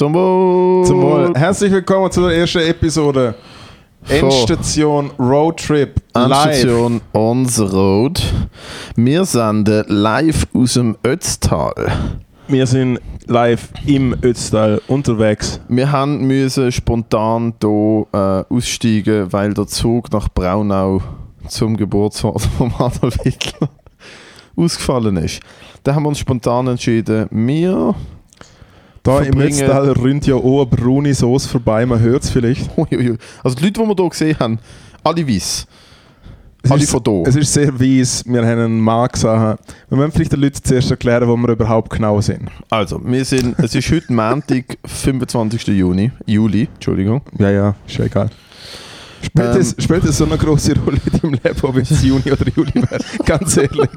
Zum Wohl. Zum Wohl. Herzlich willkommen zu der ersten Episode. Endstation Roadtrip live. Endstation On the Road. Wir senden live aus dem Ötztal. Wir sind live im Ötztal unterwegs. Wir haben müssen spontan hier äh, aussteigen, weil der Zug nach Braunau zum Geburtsort von Adolf Hitler ausgefallen ist. Da haben wir uns spontan entschieden, wir. Da im Ötztal rinnt ja auch eine braune Sauce vorbei, man hört es vielleicht. Uiuiui. Also die Leute, die wir hier gesehen haben, alle weiss. Es Alle ist, von hier. es ist sehr weiss, wir haben einen Mann gesehen. Wir müssen vielleicht den Leuten zuerst erklären, wo wir überhaupt genau sind. Also, wir sind, es ist heute Montag, 25. Juni, Juli, Entschuldigung. Ja, ja, ist ja egal. Spielt, Ähm. es, spielt es so eine große Rolle in deinem Leben, ob es Juni oder Juli wäre? Ganz ehrlich.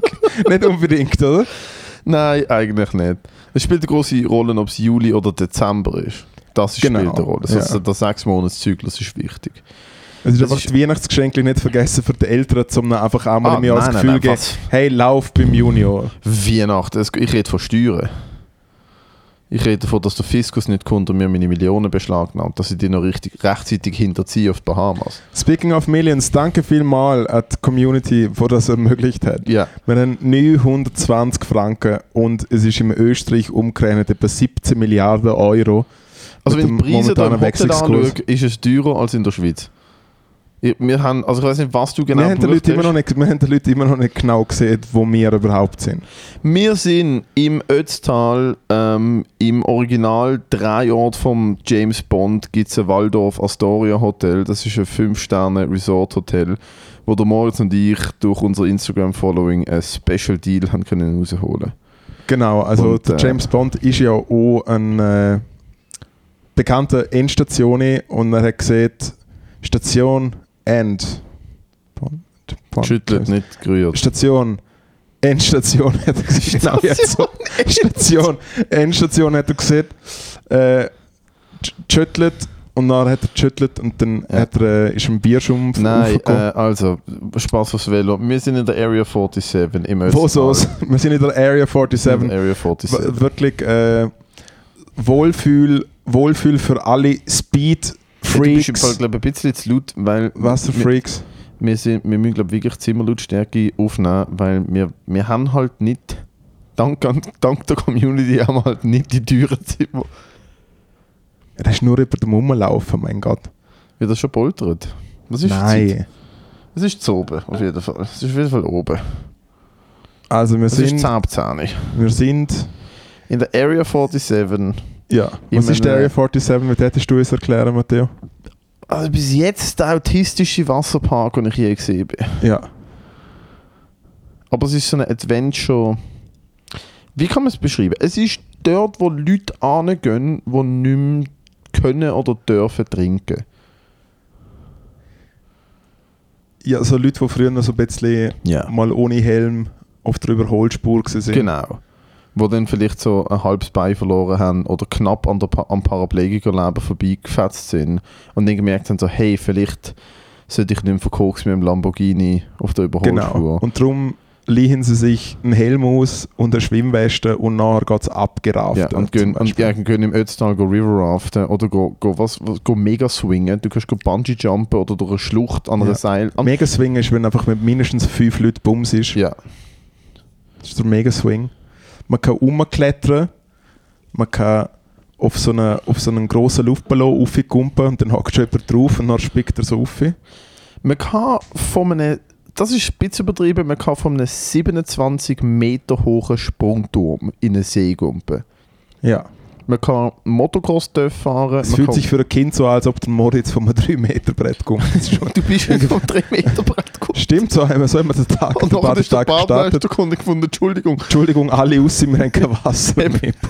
Nicht unbedingt, oder? Nein, eigentlich nicht. Es spielt eine große Rolle, ob es Juli oder Dezember ist. Das Genau, spielt eine Rolle. Also ja. Der sechs Monats Zyklus ist wichtig. Ist Das einfach ist- die Weihnachtsgeschenke nicht vergessen für die Eltern, um ihnen einfach einmal Ah, im Jahr das nein, nein, Gefühl nein, geben, hey, lauf beim Junior. Weihnachten, ich rede von Steuern. Ich rede davon, dass der Fiskus nicht kommt und mir meine Millionen beschlagnahmt, dass ich die noch richtig, rechtzeitig hinterziehe auf die Bahamas. Speaking of Millions, danke vielmals an die Community, die das ermöglicht hat. Ja, Wir haben 920 Franken und es ist im Österreich umgerechnet etwa 17 Milliarden Euro. also wenn die Preise da im momentanen Hotel anschaue, ist es teurer als in der Schweiz. Ich, wir haben, also ich weiß nicht, was du genau wir, haben Leuten immer hast. noch nicht, wir haben den Leuten immer noch nicht genau gesehen, wo wir überhaupt sind. Wir sind im Ötztal, ähm, im Original drei Ort vom James Bond gibt es ein Waldorf Astoria Hotel. Das ist ein 5-Sterne-Resort-Hotel, wo der Moritz und ich durch unser Instagram-Following ein Special Deal haben können rausholen Genau, also Und, der äh, James Bond ist ja auch ein äh, bekannter Endstation und er hat gesehen, Station End. Schüttelt, nicht gerührt. Station Endstation hat er gesehen. Genau, jetzt so. Station Endstation hat er gesehen. Äh, geschüttelt und dann hat er geschüttelt und dann Ja. hat er, äh, ist ein Bierschumpf Nein, äh, also, Spaß aufs Velo. Wir sind in der Area 47 im. Wo so? Wir sind in der Area 47. In der Area 47. W- wirklich äh, Wohlfühl, Wohlfühl für alle Speed Du bist im Fall, Freaks. glaube ich, ein bisschen zu laut, weil wir, Wasserfreaks. wir, sind, wir müssen, glaube ich, wirklich Zimmerlautstärke aufnehmen, weil wir, wir haben halt nicht, dank, an- dank der Community, haben wir halt nicht die teuren Zimmer. Das ist nur über den Rumlaufen, mein Gott. Wird das schon poltert? Was ist? Nein. Es ist zu oben, auf jeden Fall. Es ist auf jeden Fall oben. Also wir Es ist sind, zähnzähnig. wir sind, In der Area 47, ja. Ich Was ist Area 47? Wie hättest du es erklären, Matteo? also bis jetzt der autistische Wasserpark, den ich je gesehen bin. Ja. Aber es ist so ein Adventure. Wie kann man es beschreiben? Es ist dort, wo Leute hingehen, die nicht mehr können oder dürfen trinken. Ja, so Leute, die früher noch so ein bisschen Ja. mal ohne Helm auf der Überholspur sind. Genau. Wo dann vielleicht so ein halbes Bein verloren haben oder knapp an der pa am Paraplegikerleben vorbeigefetzt sind und dann gemerkt haben, so, hey, vielleicht sollte ich nicht mehr verkokst mit dem Lamborghini auf der Überholspur. Genau. Und darum liehen sie sich einen Helm aus und eine Schwimmweste und nachher geht es abgerafft. Ja, und, gehen, und ja, gehen im Ötztal go River raften oder go, go, was, go mega swingen. Du kannst go Bungee jumpen oder durch eine Schlucht an einer Ja. Seil. An, Mega Swing ist, wenn einfach mit mindestens fünf Leuten Bums ist. ja, Das ist der Mega Swing. Man kann rumklettern, man kann auf so einen, auf so einen grossen Luftballon raufkumpen und dann hockt schon jemand drauf und dann spickt er so rauf. man kann von einem, das ist ein bisschen übertrieben, man kann von einem 27 Meter hohen Sprungturm in einen See gumpen. Ja. Man kann Motocross fahren. Es fühlt sich für ein Kind so an, als ob der Moritz von einem 3-Meter-Brett kommt. Du bist schon vom 3 Meter Brett gekommen. Stimmt, so haben wir, so haben wir den Tag, Und den Badestag gestartet. Badmeister gefunden, gefunden, Entschuldigung. Entschuldigung, alle raus, wir haben kein Wasser mehr.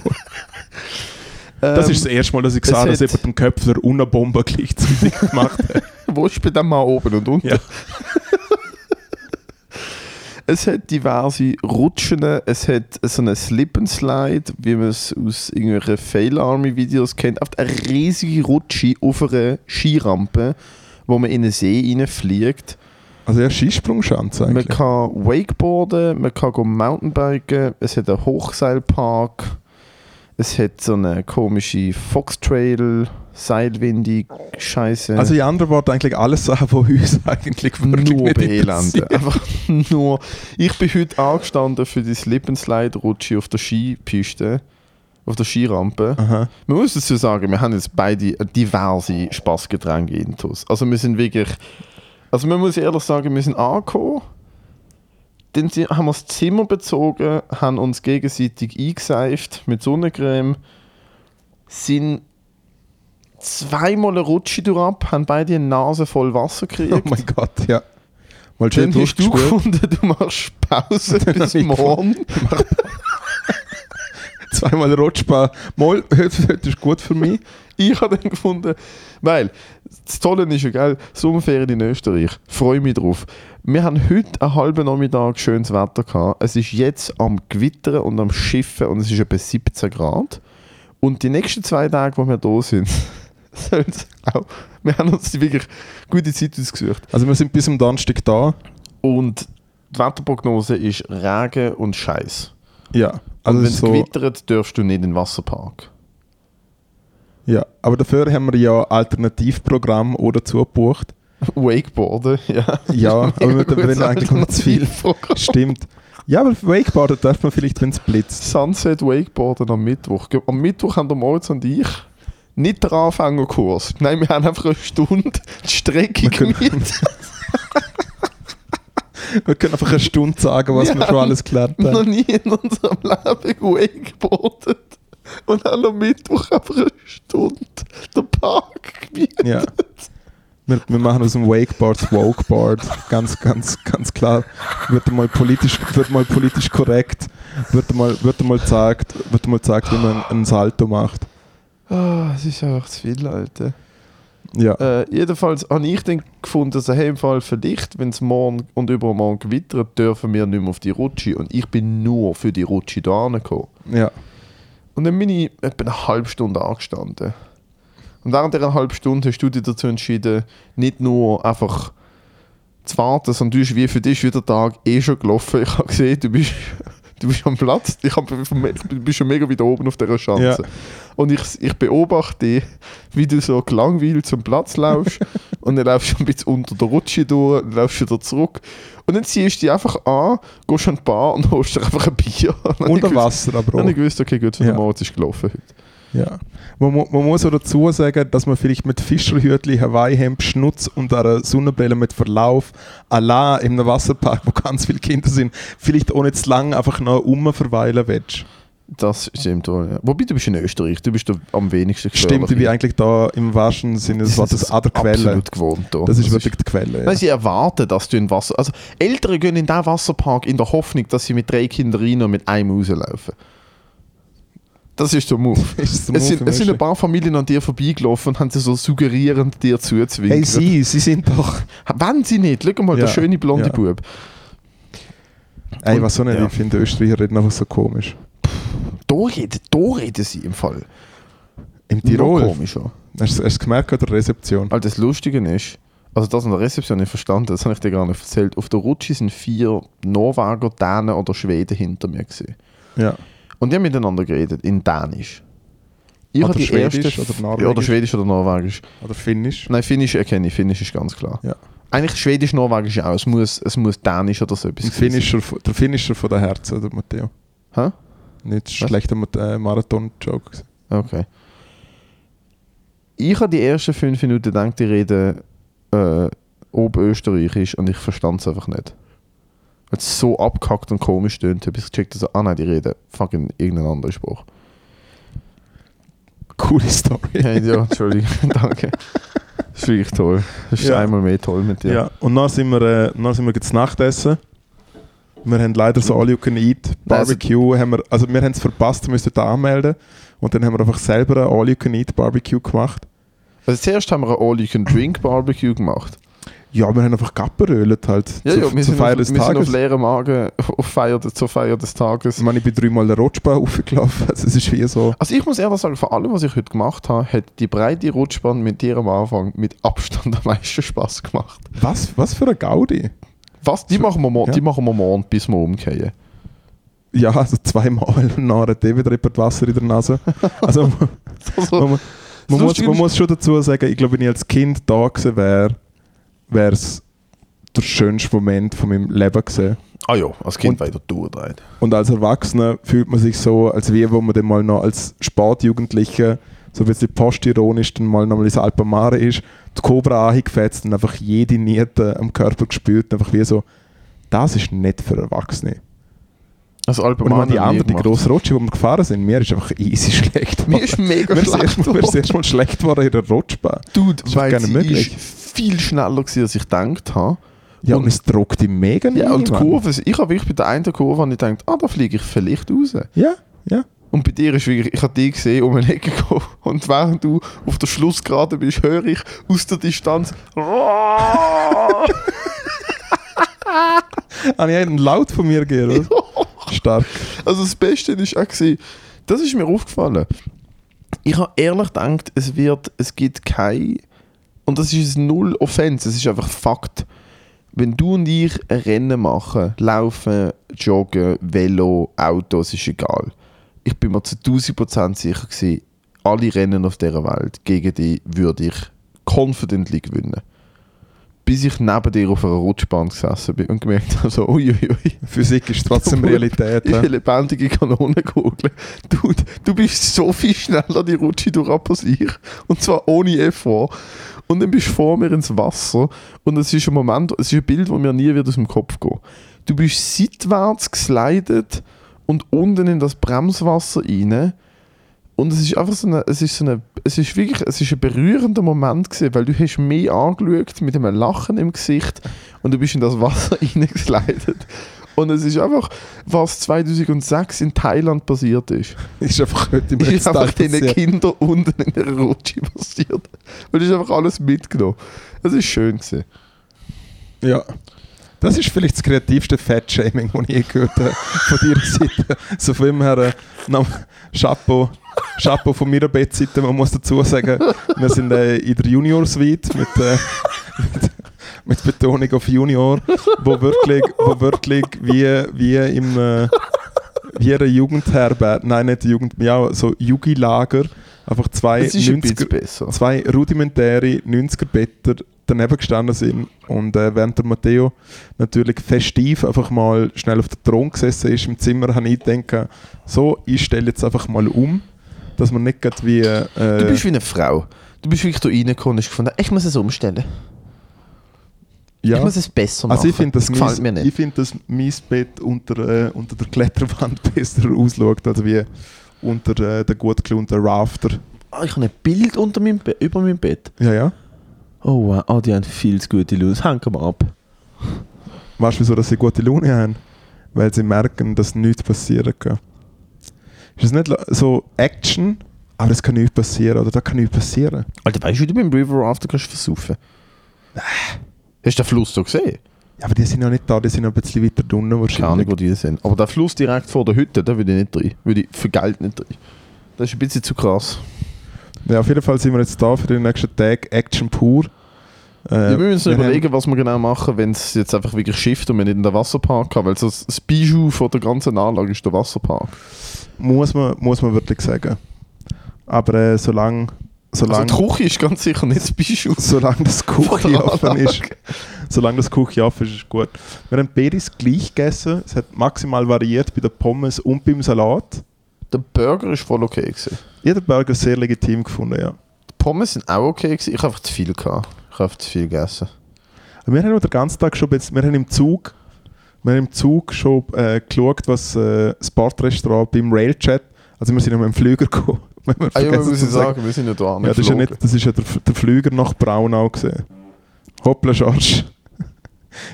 Das Ähm, ist das erste Mal, dass ich es sah, dass jemand den Köpfler und eine Bombe gleichzeitig gemacht hat. Wo ist bei dem mal oben und unten? Ja. Es hat diverse Rutschen, es hat so einen Slip and Slide, wie man es aus irgendwelchen Fail Army Videos kennt. Auf eine riesige Rutsche auf einer Skirampe, wo man in einen See reinfliegt. Also ja, Skisprungschanze Man eigentlich. kann Wakeboarden, man kann Mountainbiken, es hat einen Hochseilpark, Es hat so eine komische Foxtrail, Seilwindig, Scheiße. Also in anderen Worten eigentlich alles Sachen, die uns eigentlich wirklich nur Elende. Einfach nur. Ich bin heute angestanden für die Slip-and-Slide-Rutsche auf der Skipiste, auf der Skirampe. Aha. Man muss dazu sagen, wir haben jetzt beide diverse Spaßgetränke intus. Also wir sind wirklich, also man muss ehrlich sagen, wir sind angekommen, dann haben wir das Zimmer bezogen, haben uns gegenseitig eingeseift mit Sonnencreme, sind zweimal eine Rutsche durchab, haben beide eine Nase voll Wasser gekriegt. Oh mein Gott, ja. Mal schön Dann hast du gefunden, du machst Pause bis morgen. Zweimal Rutschbahn. Mal, heute, heute ist gut für mich. Ich habe dann gefunden, weil das Tolle ist ja geil, Sommerferien in Österreich, freue mich drauf. Wir haben heute einen halben Nachmittag schönes Wetter gehabt. Es ist jetzt am Gewittern und am Schiffen und es ist etwa 17 Grad. Und die nächsten zwei Tage, wo wir da sind, sollen es auch. Wir haben uns wirklich gute Zeit ausgesucht. Also wir sind bis am Donnerstag da. Und die Wetterprognose ist Regen und Scheiß. Ja. Also Also wenn es so, gewittert, darfst du nicht in den Wasserpark. ja. Aber dafür haben wir ja Alternativprogramm oder zugebucht. Wakeboarden, ja. Ja, aber wir gutes eigentlich noch zu viel. Stimmt. Ja, aber Wakeboarden darf man vielleicht, wenn es blitzt. Sunset Wakeboarden am Mittwoch. Am Mittwoch haben der Moritz und ich nicht den Anfängerkurs. Nein, wir haben einfach eine Stunde die Strecke gemietet. Wir können einfach eine Stunde sagen, was Wir wir schon alles gelernt noch haben. nie in unserem Leben gewakeboardet. Und haben am Mittwoch einfach eine Stunde den Park gemietet. Ja. Wir, wir machen aus dem Wakeboard das Wokeboard. Ganz, ganz, ganz klar. Wird mal politisch, wird mal politisch korrekt. Wird mal, wird mal gesagt, wird mal gesagt, wie man einen Salto macht. Ah, es ist einfach zu viel, Alter. Ja. Äh, jedenfalls habe ich dann gefunden, dass hey, im Fall für dich, wenn es morgen und übermorgen gewittert, dürfen wir nicht mehr auf die Rutsche. Und ich bin nur für die Rutsche da gekommen. Ja. Und dann bin ich etwa eine halbe Stunde angestanden. Und während dieser halben Stunde hast du dich dazu entschieden, nicht nur einfach zu warten, sondern du bist wie für dich wieder der Tag eh schon gelaufen. Ich habe gesehen, du bist, du bist am Platz. Ich hab, du bist schon mega wieder oben auf dieser Schanze. Ja. Und ich, ich beobachte dich, wie du so gelangweilt zum Platz laufst und dann laufst du ein bisschen unter der Rutsche durch, dann laufst du wieder zurück. Und dann ziehst du dich einfach an, gehst an die Bar und holst dir einfach ein Bier. Und Unter gewusst- Wasser aber dann habe ich auch. gewusst, okay, gut, für Ja. den Moritz ist gelaufen heute. Ja. Man, man muss auch dazu sagen, dass man vielleicht mit Fischerhütli, Hawaii-Hemd, Schnutz und einer Sonnenbrille mit Verlauf allein in einem Wasserpark, wo ganz viele Kinder sind, vielleicht nicht zu lange einfach noch rumverweilen willst. Das stimmt wohl, ja. Wobei, du bist in Österreich, du bist da am wenigsten Stimmt, ich bin eigentlich da im wahrsten Sinne des Wortes an der Quelle. Absolut gewohnt da. Das ist wirklich die Quelle. Ja. Nein, sie erwarten, dass du in Wasser... Also, Eltern gehen in diesen Wasserpark in der Hoffnung, dass sie mit drei Kindern rein und mit einem rauslaufen. Das ist der Move. Ist der Es sind, es sind ein paar Familien an dir vorbeigelaufen und haben sie so suggerierend dir zuzwinkern. Hey, Sie, Sie sind doch. Wenn sie nicht, schau mal, der Ja, schöne blonde ja. Bub. Ey, was so nicht, ja. ich finde Österreicher reden einfach so komisch. Da reden, da reden sie im Fall. Im Noch Tirol. komischer. Hast du hast du gemerkt an der Rezeption? Weil das Lustige ist, also das an der Rezeption nicht verstanden, das habe ich dir gar nicht erzählt. Auf der Rutsche sind vier Norweger, Dänen oder Schweden hinter mir gesehen. Ja. Und die haben miteinander geredet, in Dänisch. Ich Oder die Schwedisch erste, oder Ja, oder Norwegisch? Schwedisch oder Norwegisch. Oder Finnisch? Nein, Finnisch erkenne ich, Finnisch ist ganz klar. Ja. Eigentlich Schwedisch, Norwegisch auch, es muss, es muss Dänisch oder so etwas Ein Finnischer, von- der Finnischer von der Herzen, der Matteo. Hä? Nicht Was? schlechter äh, Marathon-Joke. Okay. Ich habe die ersten fünf Minuten gedacht, die reden äh, Oberösterreichisch und ich verstand es einfach nicht. Weil es so abgehackt und komisch tönt, habe ich gecheckt, also, ah nein, die reden fucking irgendeinen anderen Spruch. Coole Story. Hey, ja, Entschuldigung, danke. Das ist wirklich toll. Das ist Ja. einmal mehr toll mit dir. Ja. Und dann sind wir, äh, dann sind wir jetzt Nachtessen. Wir haben leider so All You Can Eat Barbecue. haben wir, also wir haben es verpasst, wir müssen da anmelden. Und dann haben wir einfach selber ein All You Can Eat Barbecue gemacht. Also zuerst haben wir ein All-You-Can-Drink-Barbecue gemacht. Ja, wir haben einfach Gapperölet halt Ja, zu, ja, wir, zur Feier auf, wir des sind auf Tages. leeren Magen auf Feier, zur Feier des Tages. Ich meine, ich bin dreimal eine Rutschbahn aufgelaufen. Also es ist wie so. Also ich muss ehrlich sagen, von allem, was ich heute gemacht habe, hat die breite Rutschbahn mit dir am Anfang mit Abstand am meisten Spaß gemacht. Was, was für ein Gaudi. Was? Die machen wir, Ja. die machen wir morgen, bis wir umkehren. Ja, also zweimal und nachher David Wasser in der Nase. Also Also, man, man, Das muss, man muss schon dazu sagen, ich glaube, wenn ich als Kind da gewesen wäre, wäre es der schönste Moment von meinem Leben gewesen. ah ja, als Kind Und- weiter durchdreht. Und als Erwachsener fühlt man sich so, als wie wo man dann mal noch als Sportjugendlicher so ein bisschen postironisch dann mal nochmal ins Alpamare ist, die Cobra angefetzt und einfach jede Niete am Körper gespürt, einfach wie so, das ist nicht für Erwachsene. Also Und ich meine, Alpamare die habe ich nie anderen, die grossen Rutsche, die wir gefahren sind, mir ist einfach easy schlecht Mir ist mega schlecht erstmal, mir ist geworden. erstmal schlecht geworden in der Rutschbahn. Dude, weil gar nicht sie möglich. ist viel schneller gewesen, als ich gedacht habe. Ja, und, Und- es druckt die mega Ja, und die. Kurve, ich habe wirklich bei der einen Kurve ich gedacht, ah, da fliege ich vielleicht raus. Ja, ja. Und bei dir ist wirklich, ich habe dich gesehen, um eine Ecke gekommen und während du auf der Schlussgerade bist, höre ich aus der Distanz Habe ich einen Laut von mir gegeben? oder? Stark. Also das Beste war auch, gewesen, das ist mir aufgefallen. Ich habe ehrlich gedacht, es wird, es gibt kein, und das ist null Offense, es ist einfach Fakt. Wenn du und ich ein Rennen machen, laufen, joggen, Velo, Auto, ist egal. Ich bin mir zu 1000% sicher gewesen, alle Rennen auf dieser Welt gegen dich würde ich confidently gewinnen. Bis ich neben dir auf einer Rutschbahn gesessen bin und gemerkt habe, so, uiuiui, Physik ist trotzdem Realität. ich ja. lebendige Kanonenkugeln. Du, du bist so viel schneller die Rutsche durch als ich. Und zwar ohne Effort. Und dann bist du vor mir ins Wasser. Und es ist ein Moment, es ist ein Bild, das mir nie wird aus dem Kopf gehen. Du bist seitwärts geslidet und unten in das Bremswasser rein. Und es ist einfach so eine, es ist so eine, es ist wirklich, es ist ein berührender Moment gewesen, weil du hast mich angeschaut mit einem Lachen im Gesicht und du bist in das Wasser reingeslidet. Und es ist einfach, was 2006 in Thailand passiert ist. Ist einfach heute im Ist einfach passiert. Kindern unten in der Rutsche passiert. Und es ist einfach alles mitgenommen. Es ist schön gewesen. Ja. Das ist vielleicht das kreativste Fat-Shaming, das ich je gehört habe von deiner Seite. So von ihm her, äh, Chapeau, Chapeau von meiner Bettseite. Man muss dazu sagen, wir sind äh, in der Junior-Suite mit, äh, mit, mit Betonung auf Junior, wo wirklich, wo wirklich wie, wie im äh, wie eine Jugendherberge, nein, nicht Jugend, ja, so Jugilager, einfach zwei Es ist ein bisschen 90er, besser. zwei rudimentäre 90er-Better daneben gestanden sind und äh, während der Matteo natürlich festiv einfach mal schnell auf der Thron gesessen ist im Zimmer, habe ich gedacht, so, ich stelle jetzt einfach mal um, dass man nicht gerade wie... Äh, Du bist wie eine Frau. Du bist wirklich da reingekommen und hast gefunden, ich muss es umstellen. Ich ja, muss es besser machen. also ich finde, dass das gefällt mir nicht. ich dass mein Bett unter, äh, unter der Kletterwand besser ausschaut, als wie unter äh, der gut gelohnten Rafter. Ah, ich habe ein Bild unter meinem Be über meinem Bett. Ja, ja. Oh wow, oh, die haben viel zu gute Lust. Hängen wir ab. Weißt du, wieso dass sie gute Laune haben? Weil sie merken, dass nichts passieren kann. Ist das nicht so Action, aber es kann nichts passieren oder da kann nichts passieren? Alter, weißt du, wie du beim River Rafter kannst versaufen? Hast du den Fluss da gesehen? Ja, aber die sind ja nicht da, die sind noch ein bisschen weiter unten Keine Ahnung, wahrscheinlich. wo die sind. Aber der Fluss direkt vor der Hütte, da würde ich nicht rein. Würde ich für Geld nicht rein. Das ist ein bisschen zu krass. Ja, auf jeden Fall sind wir jetzt da für den nächsten Tag Action pur. Äh, Ja, wir müssen uns wir überlegen, was wir genau machen, wenn es jetzt einfach wirklich schifft und wir nicht in den Wasserpark haben. Weil so das Bijou von der ganzen Anlage ist der Wasserpark. Muss, man, muss man wirklich sagen. Aber äh, solange Also solange die Küche ist ganz sicher nicht das Bijou. solange das Küche der offen ist, solange das Küche offen ist, ist gut. Wir haben beides gleich gegessen. Es hat maximal variiert bei den Pommes und beim Salat. Der Burger ist voll okay. Gewesen. Ich habe den Burger sehr legitim gefunden, ja. Die Pommes sind auch okay. Gewesen. Ich habe einfach zu viel gehabt. Ich habe einfach zu viel gegessen. Wir haben den ganzen Tag schon, wir haben im Zug, wir haben im Zug schon äh, geschaut, was äh, das Bordrestaurant beim Railchat, also wir sind ja mit dem Flüger gekommen. wenn wir Ah, ja, zu ich sagen, wir sind ja da Ja, das ist ja, nicht, das ist ja der, der Flüger nach Braunau gesehen. Hoppla, Schorsch.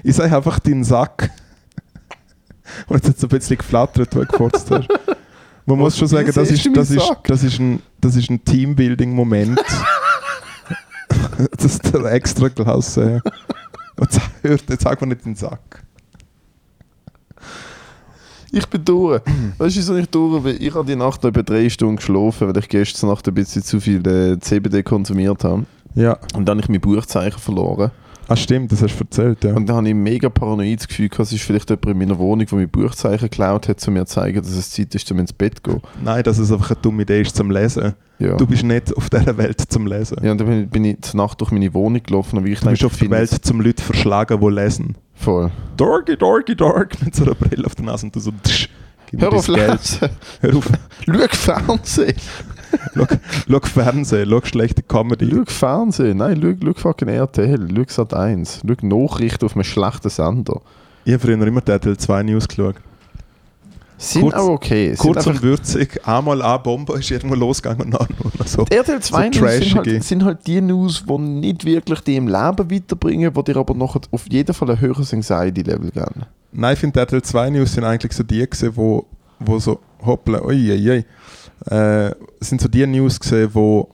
Ich sage einfach deinen Sack. Und jetzt hat es ein bisschen geflattert, wo du gefurzt hast. Man muss schon sagen, das ist, das, ist, das, ist ein, das ist ein Teambuilding-Moment. das ist der extra Klasse. Und jetzt, hört, jetzt sag mal nicht den Sack. Ich bin durch. Weißt du, wieso ich durch bin? Ich habe die Nacht etwa drei Stunden geschlafen, weil ich gestern Nacht ein bisschen zu viel äh, CBD konsumiert habe. Ja. Und dann habe ich mein Buchzeichen verloren. Ah, stimmt, das hast du erzählt, ja. Und dann habe ich mega paranoides Gefühl, gehabt, es ist vielleicht jemand in meiner Wohnung, der mir Buchzeichen geklaut hat, um mir zu zeigen, dass es Zeit ist, um ins Bett zu gehen. Nein, dass es einfach eine dumme Idee ist zum Lesen. Ja. Du bist nicht auf dieser Welt zum Lesen. ja, und dann bin ich, zur Nacht durch meine Wohnung gelaufen und ich Du bist auf der Welt zum Leute verschlagen, die lesen. Voll. Dorky, dorky, dork, mit so einer Brille auf der Nase und du so, tsch, gib Hör auf Geld. lesen. Hör auf, Schau Fernsehen. schau, Fernsehen, schau schlechte Comedy. Schau Fernsehen. Nein, schau, schau fucking RTL. Schau Sat 1. Schau Nachrichten auf einem schlechten Sender. Ich habe früher immer die RTL 2 News geschaut. Sind Kurz- auch okay. Kurz und würzig, einmal eine Bombe ist irgendwo losgegangen und dann nur so. Die RTL 2 So News sind halt, sind halt die News, die nicht wirklich die im Leben weiterbringen, die dir aber noch auf jeden Fall ein höheres Anxiety-Level geben. Nein, ich finde, RTL 2 News sind eigentlich so die gesehen, wo, wo so, hoppla, ui, ui, ui, äh, sind so die News gesehen, wo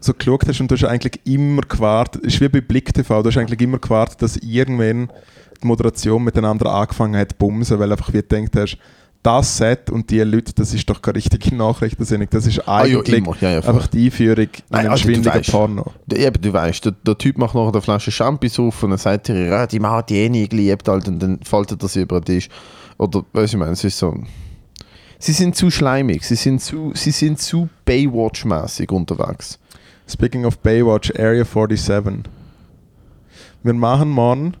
so geschaut hast und du hast eigentlich immer gewartet, ist wie bei Blick TV, du hast eigentlich immer gewartet, dass irgendwann die Moderation miteinander angefangen hat zu bumsen, weil einfach wie du gedacht hast, das Set und die Leute, das ist doch keine richtige Nachrichtensendung, das ist Ah, ja, eigentlich immer. Ja, ja, voll. einfach die Einführung in einen also du schwindeligen. Porno. Der, eben, du weißt, der, der Typ macht nachher eine Flasche Champis auf und dann sagt er, ja, die Mann hat die eh nie geliebt, halt, und dann faltet er sie über den Tisch. Oder, weißt du, ich meine, es ist so. Sie sind zu schleimig, sie sind zu, sie sind zu Baywatch-mäßig unterwegs. Speaking of Baywatch, Area 47. Wir machen morgen,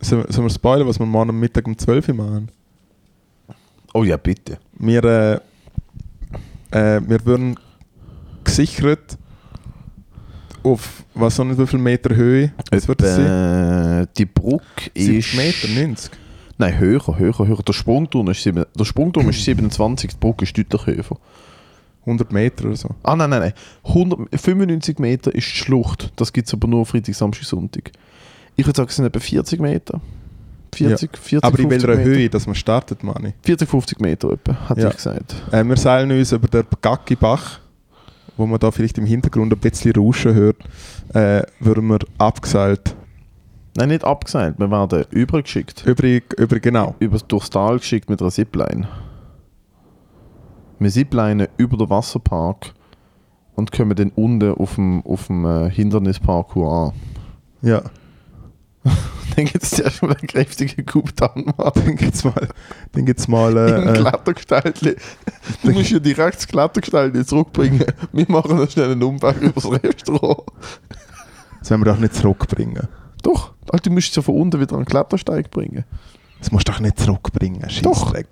sollen wir spoilern, was wir morgen am Mittag um 12 Uhr machen? Oh ja, bitte. Wir, äh, äh, wir würden gesichert auf, was auch nicht wie viel Meter Höhe. Was wird das sein? Äh, die Brücke 70 ist. Meter, 90. Nein, höher, höher, höher. Der Sprungturm ist, sieben, der Sprungturm ist 27, die Brücke ist deutlich höher. 100 Meter oder so. Ah, nein, nein, nein. 100, 95 Meter ist die Schlucht. Das gibt es aber nur Freitag, Samstag, Sonntag. Ich würde sagen, es sind etwa 40 Meter. 40, 40, Aber in 50 welcher Meter. Höhe, dass man startet, meine ich. 40, 50 Meter etwa, hat Ja. ich gesagt. Äh, wir seilen uns über den Gacki-Bach, wo man da vielleicht im Hintergrund ein bisschen Rauschen hört, äh, würden wir abgeseilt. Nein, nicht abgesagt. Wir werden übergeschickt. Übrig, übrig, genau. Über, durchs Tal geschickt mit einer Zipline. Wir ziplinen über den Wasserpark und kommen dann unten auf dem, auf dem äh, Hindernisparcours an. Ja. Dann gibt es zuerst mal einen kräftigen Kubtan. Dann gibt's mal, dann gibt's mal äh, äh, Klettergestell. Du musst ja direkt das Klettergestell zurückbringen. Wir machen noch schnell einen Umweg übers Restaurant. das werden wir doch nicht zurückbringen. Doch, Alter, du musst es ja von unten wieder an den Klettersteig bringen. Das musst du doch nicht zurückbringen, Doch. Scheissdreck.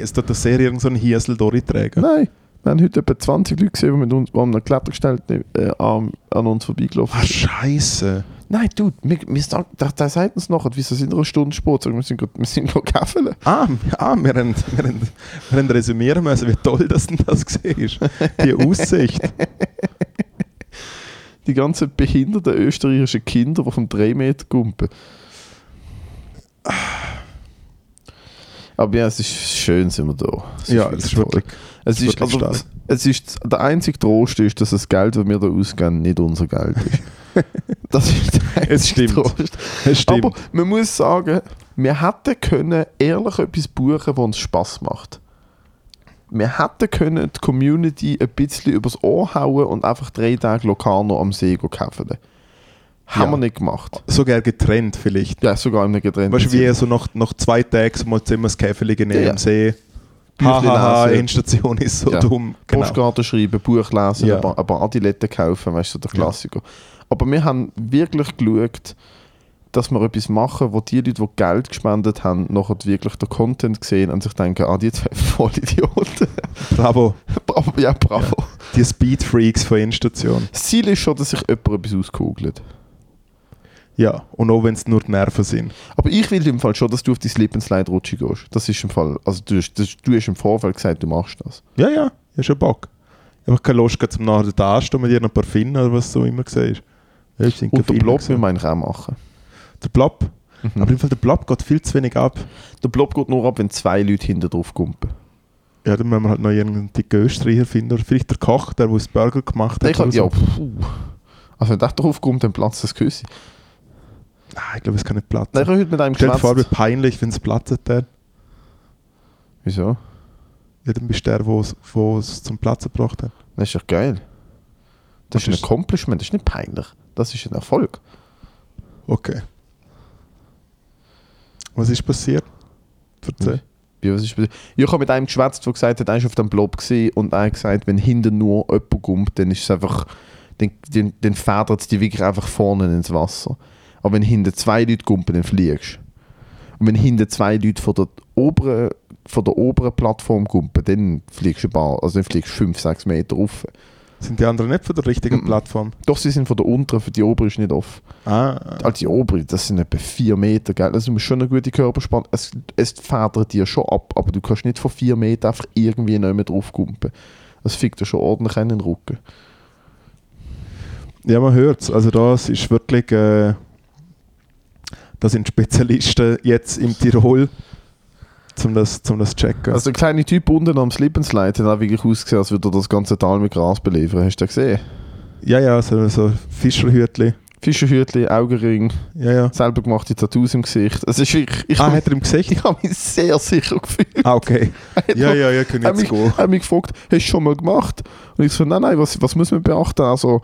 Es tut der Serie irgend so Hiesel durchtragen. Nein, wir haben heute etwa 20 Leute gesehen, die mit uns, die an einem Klettergestell äh, an, an uns vorbeigelaufen Ah, Scheiße. Nein, du, wir, wir sagen, da, da sagt uns nachher, wie sie in einer Stunde Sport wir sind gerade wir sind gerade gäfeln. Ah, ah wir, haben, wir, haben, wir haben resümieren müssen, wie toll das denn das siehst. Die Aussicht. Die ganzen behinderten österreichischen Kinder, die vom 3 Meter gumpen. Aber ja, es ist schön, sind wir da. Es ja, es ist wirklich. Es ist also, es ist, der einzige Trost ist, dass das Geld, das wir da ausgeben, nicht unser Geld ist. das ist der Es stimmt. Trost. Es stimmt. Aber man muss sagen, wir hätten können ehrlich etwas buchen, was uns Spaß macht. Wir hätten können die Community ein bisschen übers Ohr hauen und einfach drei Tage Locarno am See kaufen. Haben Ja. wir nicht gemacht. Sogar getrennt vielleicht. Ja, sogar in einem getrennten Weißt du, wie so nach, nach zwei Tagen mal Zimmer das Käferli nehmen Ja, ja. am See. Hahaha. Endstation ist so Ja. dumm. Genau. Postkarten schreiben, Buch lesen, Ja. ein paar- Adiletten kaufen, weißt du, der Ja. Klassiker. Aber wir haben wirklich geschaut, dass wir etwas machen, wo die Leute, die Geld gespendet haben, nachher wirklich den Content sehen und sich denken, ah, die zwei Vollidioten. Bravo. bravo, ja, bravo. Die Speedfreaks von Endstation. Das Ziel ist schon, dass sich jemand etwas auskugelt. Ja, und auch wenn es nur die Nerven sind. Aber ich will im Fall schon, dass du auf die Slip and Slide Rutsche gehst. Das ist im Fall, also du, hast- das, du hast im Vorfeld gesagt, du machst das. Ja, ja, habe schon Bock. Ich habe keine Lust, zum nachher da stehen mit ihren paar Finnen oder was du immer siehst. Ja, bin Und den Blob müssen wir eigentlich auch machen. Der Blob. Mhm. Aber im Fall der Blob geht viel zu wenig ab. Der Blob geht nur ab, wenn zwei Leute hinter drauf kumpen. Ja, dann müssen wir halt noch irgendeinen dicken Österreicher finden. Oder vielleicht der Koch, der, der das Burger gemacht hat. Ich ja, so. Also wenn der drauf kommt, dann platzt das Küssi. Nein, ich glaube, es kann nicht platzen. Nein, ich habe heute mit einem Stell dir vor, wie peinlich, wenn es platzt hat. Wieso? Ja, dann bist du der, wo es- zum Platzen gebracht hat. Das ist doch geil. Das Was ist ein Accomplishment, das ist nicht peinlich. Das ist ein Erfolg. Okay. Was ist passiert? Erzähl. Wie, was ist passiert? ich habe mit einem geschwätzt, der gesagt hat, er war auf dem Blob und er hat gesagt, wenn hinten nur jemand kommt, dann ist es einfach, dann, dann, dann federt es dich wirklich einfach vorne ins Wasser. Aber wenn hinten zwei Leute kommen, dann fliegst du. Und wenn hinten zwei Leute von der oberen, von der oberen Plattform kommen, dann fliegst du ein paar, also dann fliegst du 5, 6 Meter rauf. Sind die anderen nicht von der richtigen. Plattform? Doch, sie sind von der unteren, für die obere ist nicht offen. Ah, Also die obere, das sind etwa 4 Meter, gell? Also du musst schon eine gute Körperspannung, es, es federt dir schon ab, aber du kannst nicht von 4 Meter einfach irgendwie nicht mehr drauf kumpen. Das fickt dir schon ordentlich in den Rücken. ja, man hört es. Also das ist wirklich, äh, da sind Spezialisten jetzt im Tirol, um das, zum das zu checken. Also der kleine Typ unten am Slippenslide hat auch wirklich ausgesehen, als würde er das ganze Tal mit Gras beliefern. Hast du das gesehen? ja, ja, so, so Fischerhütli. Fischerhütli, Augenring, Ja, ja. selber gemachte Tattoos im Gesicht. Es ist wirklich, ich, Ah, hat er im Gesicht? ich habe mich sehr sicher gefühlt. Ah, okay. Ja, noch- ja, ja, können jetzt mich, gehen. er hat mich gefragt, hast du schon mal gemacht? Und ich so, nein, nein, was, was muss man beachten? Also,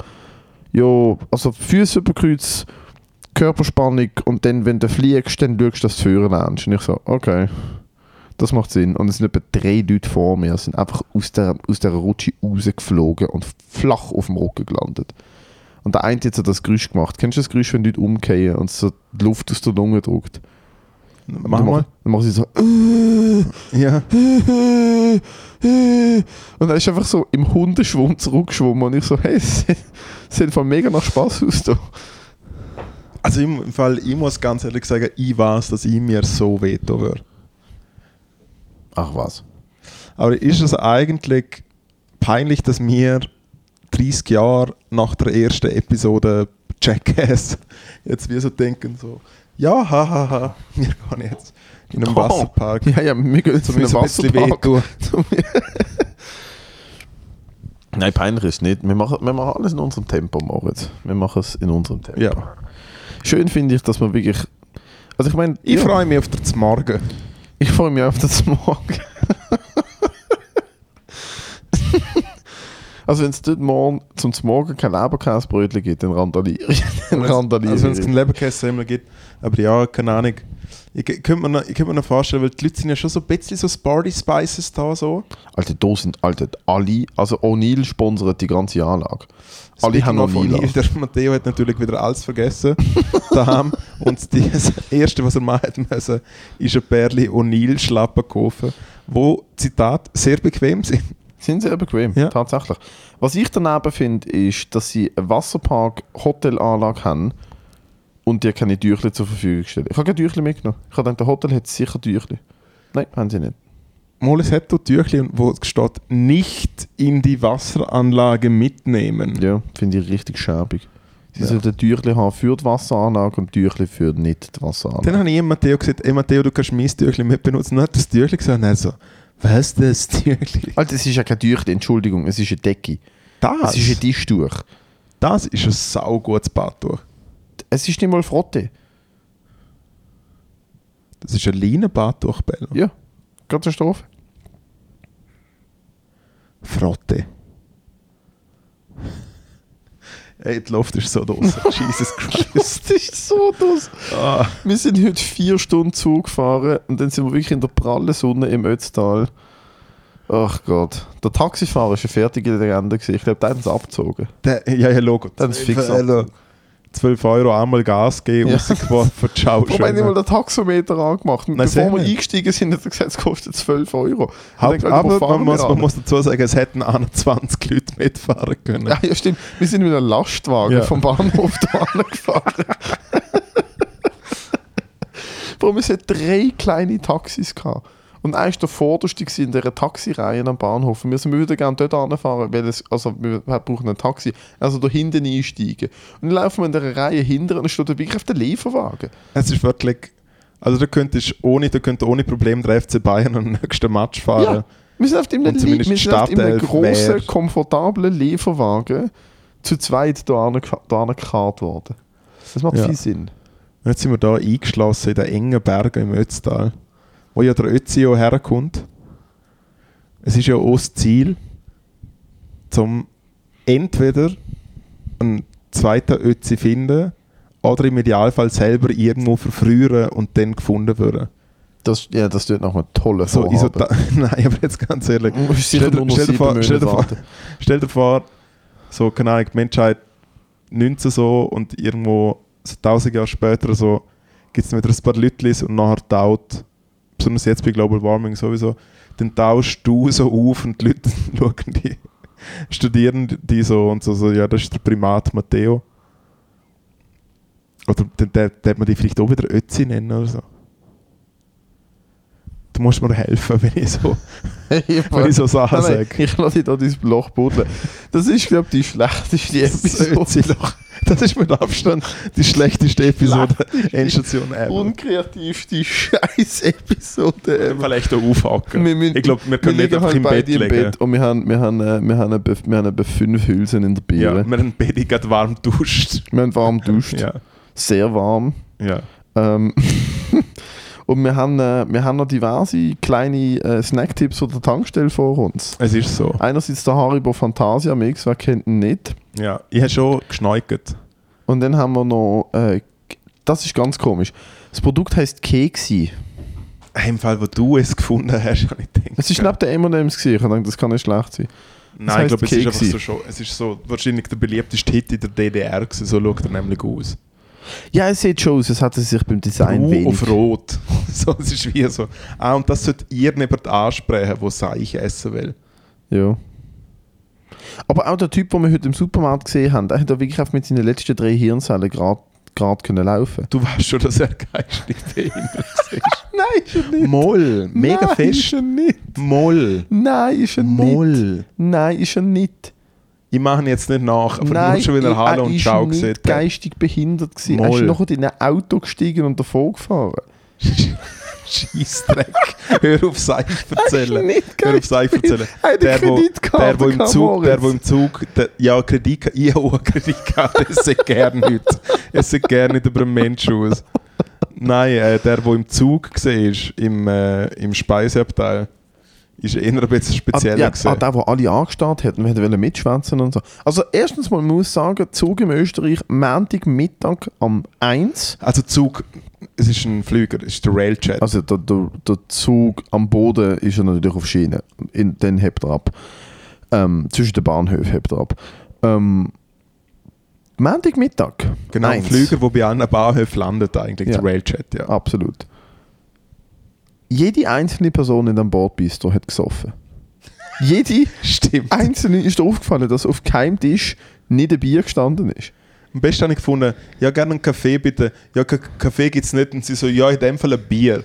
ja, also Füße über Kreuz, Körperspannung und dann, wenn du fliegst, dann schaust du, dass du Führer lernst. Und ich so, okay, das macht Sinn. Und es sind etwa drei Leute vor mir, sind einfach aus der, aus der Rutsche rausgeflogen und flach auf dem Rücken gelandet. Und der eine hat so das Geräusch gemacht. Kennst du das Geräusch, wenn Leute umkehren und so die Luft aus der Lunge drückt? Mach dann mal. Dann machen sie so, Ja. und er ist einfach so im Hundeschwung zurückgeschwommen und ich so, hey, es sieht von mega nach Spaß aus da. Also im Fall, ich muss ganz ehrlich sagen, ich weiß, dass ich mir so wehtun würde. Ach was. Aber ist es eigentlich peinlich, dass wir 30 Jahre nach der ersten Episode Jackass jetzt wie so denken, so, ja, hahaha, ha, wir gehen jetzt in einem Oh. Wasserpark. Ja, ja, wir gehen jetzt in einen ein bisschen Wasserpark. Nein, peinlich ist nicht. Wir machen, wir machen alles in unserem Tempo, Moritz. Wir machen es in unserem Tempo. Ja. Schön finde ich, dass man wirklich... Also ich meine, Ich ja, freue mich auf den Morgen. ich freue mich auf das Morgen. also wenn es dort morgen zum Morgen kein Leberkäsebrötchen gibt, dann randaliere ich. Dann randaliere Also wenn es ich. keinen Leberkässemmel gibt. Aber ja, keine Ahnung. Ich, könnte mir, noch- ich könnte mir noch vorstellen, weil die Leute sind ja schon so ein bisschen so Sparty Spices da so. Alter, da sind Alter, alle, also O'Neill sponsert die ganze Anlage. Alle haben of O'Neill. O'Neill, Der Matteo hat natürlich wieder alles vergessen daheim. Und die- das Erste, was er machen müssen, ist ein Pärli O'Neill-Schlappen kaufen, wo, Zitat, sehr bequem sind. Sind sehr bequem, Ja. tatsächlich. Was ich daneben finde, ist, dass sie eine Wasserpark-Hotelanlage haben und dir keine Tüchle zur Verfügung stellen. Ich habe keine Tüchle mitgenommen. Ich habe gedacht, der Hotel hat sicher Tüchle. Nein, haben sie nicht. Moles hat dort Tüchli, wo es steht, nicht in die Wasseranlage mitnehmen. Ja, finde ich richtig schäbig. Sie Ja. sollten Tüchle haben für die Wasseranlage und Tüchle für nicht die Wasseranlage. Dann habe ich ihm Matteo gesagt, ey Matteo, du kannst mein Tüchli mit benutzen. Und dann hat das Tüchli gesagt er so, was das Tüchli? Alter, es ist ja kein Tüchli, Entschuldigung, es ist eine Decke. Das, Es ist ein Tischtuch. das ist ein saugutes Badtuch. Es ist nicht mal Frotte. Das ist ein Leinenbadtuch, Bello. Ja, Katastrophe. Frotte. Ey, die Luft ist so los. Jesus Christ. Das ist so das. Ah. Wir sind heute vier Stunden Zug gefahren und dann sind wir wirklich in der prallen Sonne im Ötztal. Ach Gott. Der Taxifahrer war eine fertige Legende. Ich glaube, der hat uns abgezogen. Der, ja, ja, Logo. Dann ist fix 12, 12 Euro einmal Gas geben, Ja. rausgeworfen, ciao, Warum haben wir schön. mal den Taxometer angemacht? Und Nein, bevor wir nicht. eingestiegen sind, hat er gesagt, es kostet 12 Euro. Haupt, Ich denke, aber man muss, man an? muss dazu sagen, es hätten 21 Leute mitfahren können. Ja, ja, stimmt. Wir sind mit einem Lastwagen Ja. vom Bahnhof da gefahren. Warum es hat drei kleine Taxis gehabt. Und er war der vorderste in dieser Taxireihe am Bahnhof. Und wir sind wieder gerne dort anfahren, weil es, also wir brauchen ein Taxi. Also da hinten einsteigen. Und dann laufen wir in dieser Reihe hinter und dann steht wirklich auf den Lieferwagen. Es ist wirklich. Also, da könntest ohne, da könnte ohne Problem der FC Bayern am nächsten Match fahren. Ja, wir sind auf dem, grossen, wär- komfortablen Lieferwagen zu zweit da angekarrt worden. Das macht Ja. viel Sinn. Und jetzt sind wir da eingeschlossen in den engen Bergen im Ötztal, wo ja der Ötzio herkommt. Es ist ja auch das Ziel, zum entweder einen zweiten Ötzi finden oder im Idealfall selber irgendwo verfrühen und dann gefunden werden. Das, ja, das tut nach einem tollen So, Vorhaben. Nein, aber jetzt ganz ehrlich. Stell dir- noch stell dir vor- stell dir vor-. Stell dir vor, so, keine Ahnung, die Menschheit 19 so und irgendwo so 1000 Jahre später so gibt es wieder ein paar Leute und nachher taut, besonders jetzt bei Global Warming sowieso, dann tauschst du so auf und die Leute schauen die, studieren die so und so, so, ja, das ist der Primat Matteo. Oder dann darf man die vielleicht auch wieder Ötzi nennen oder so. Du musst mir helfen, wenn ich so, wenn ich so Sachen Nein, nein, sage. Ich lasse dich da dein Loch buddeln. Das ist, glaube ich, die schlechteste Episode. Das ist mit Abstand die schlechteste Episode Endstation ever. unkreativste Scheiß-Episode ever. Vielleicht auch müssen- ich glaube, wir können wir nicht einfach halt im Bett beide im. Bett und wir haben, wir haben, äh, wir haben, wir haben etwa fünf Hülsen in der Ja, Biere. wir haben Bett ich gerade warm duscht. Wir haben warm duscht, Ja, sehr warm. ja. Ähm, und wir haben, äh, wir haben noch diverse kleine äh, Snacktipps von der Tankstelle vor uns. Es ist so. Einerseits der Haribo Fantasia Mix, wer kennt ihn nicht. Ja, ich habe schon geschneugt. Und dann haben wir noch, äh, das ist ganz komisch, das Produkt heißt Keksi. Im Fall, wo du es gefunden hast, habe ich gedacht. Es ist neben den M&M's gesehen, ich dachte, das kann nicht schlecht sein. Nein, heißt ich glaube, es ist einfach so schon. Es ist so wahrscheinlich der beliebteste Hit in der DDR gewesen. So schaut er nämlich aus. Ja, es sieht schon aus, als hätte es sich beim Design Grau wenig. auf Rot. so, es ist wie so. Ah, und das sollte irgendjemand ansprechen, der Seich essen will. Ja. Aber auch der Typ, den wir heute im Supermarkt gesehen haben, der hat ja wirklich mit seinen letzten drei Hirnzellen gerade gerade können laufen. Du weißt schon, dass er geistig behindert ist. Nein, ist er nicht. Moll. Mega Nein, fest. ist er nicht. Moll. Nein, ist er nicht. Moll. Nein, ist er nicht. Ich mache ihn jetzt nicht nach, aber Nein, nur schon wieder Hallo und Ciao nicht gesehen. geistig behindert gewesen. Er ist Moll. nachher in ein Auto gestiegen und davon gefahren. Scheissdreck. Hör auf Seich erzählen. Hör auf Seich erzählen. Er Der, wo, der, wo im Zug, der, wo im Zug, der, ja, Kreditkarte, ich habe auch Kreditkarte, es sieht gerne nicht. Es sieht gerne nicht über einen Menschen aus. Nein, äh, der, der im Zug war, im, äh, im Speiseabteil, ist eher ein bisschen spezieller. ja, gewesen. ah, der, der alle angestarrt hat und wir wollten mitschwätzen und so. Also erstens mal, man muss sagen, Zug im Österreich, Montagmittag am 1. also Zug, es ist ein Flüger, es ist der Railjet. Also der, der, der Zug am Boden ist ja natürlich auf Schiene. In, dann hebt er ab. Ähm, zwischen den Bahnhöfen hebt er ab. Ähm, Montagmittag. genau, ein eins. Flüger, der bei allen Bahnhöfen landet eigentlich, Ja. der Railjet, ja. Absolut. Jede einzelne Person in dem Bordbistro hat gesoffen. Jede Stimmt. einzelne ist aufgefallen, dass auf keinem Tisch nicht ein Bier gestanden ist. Am besten habe ich gefunden, ja, gerne einen Kaffee bitte. Ja, K Kaffee gibt es nicht. Und sie so, ja, in dem Fall ein Bier.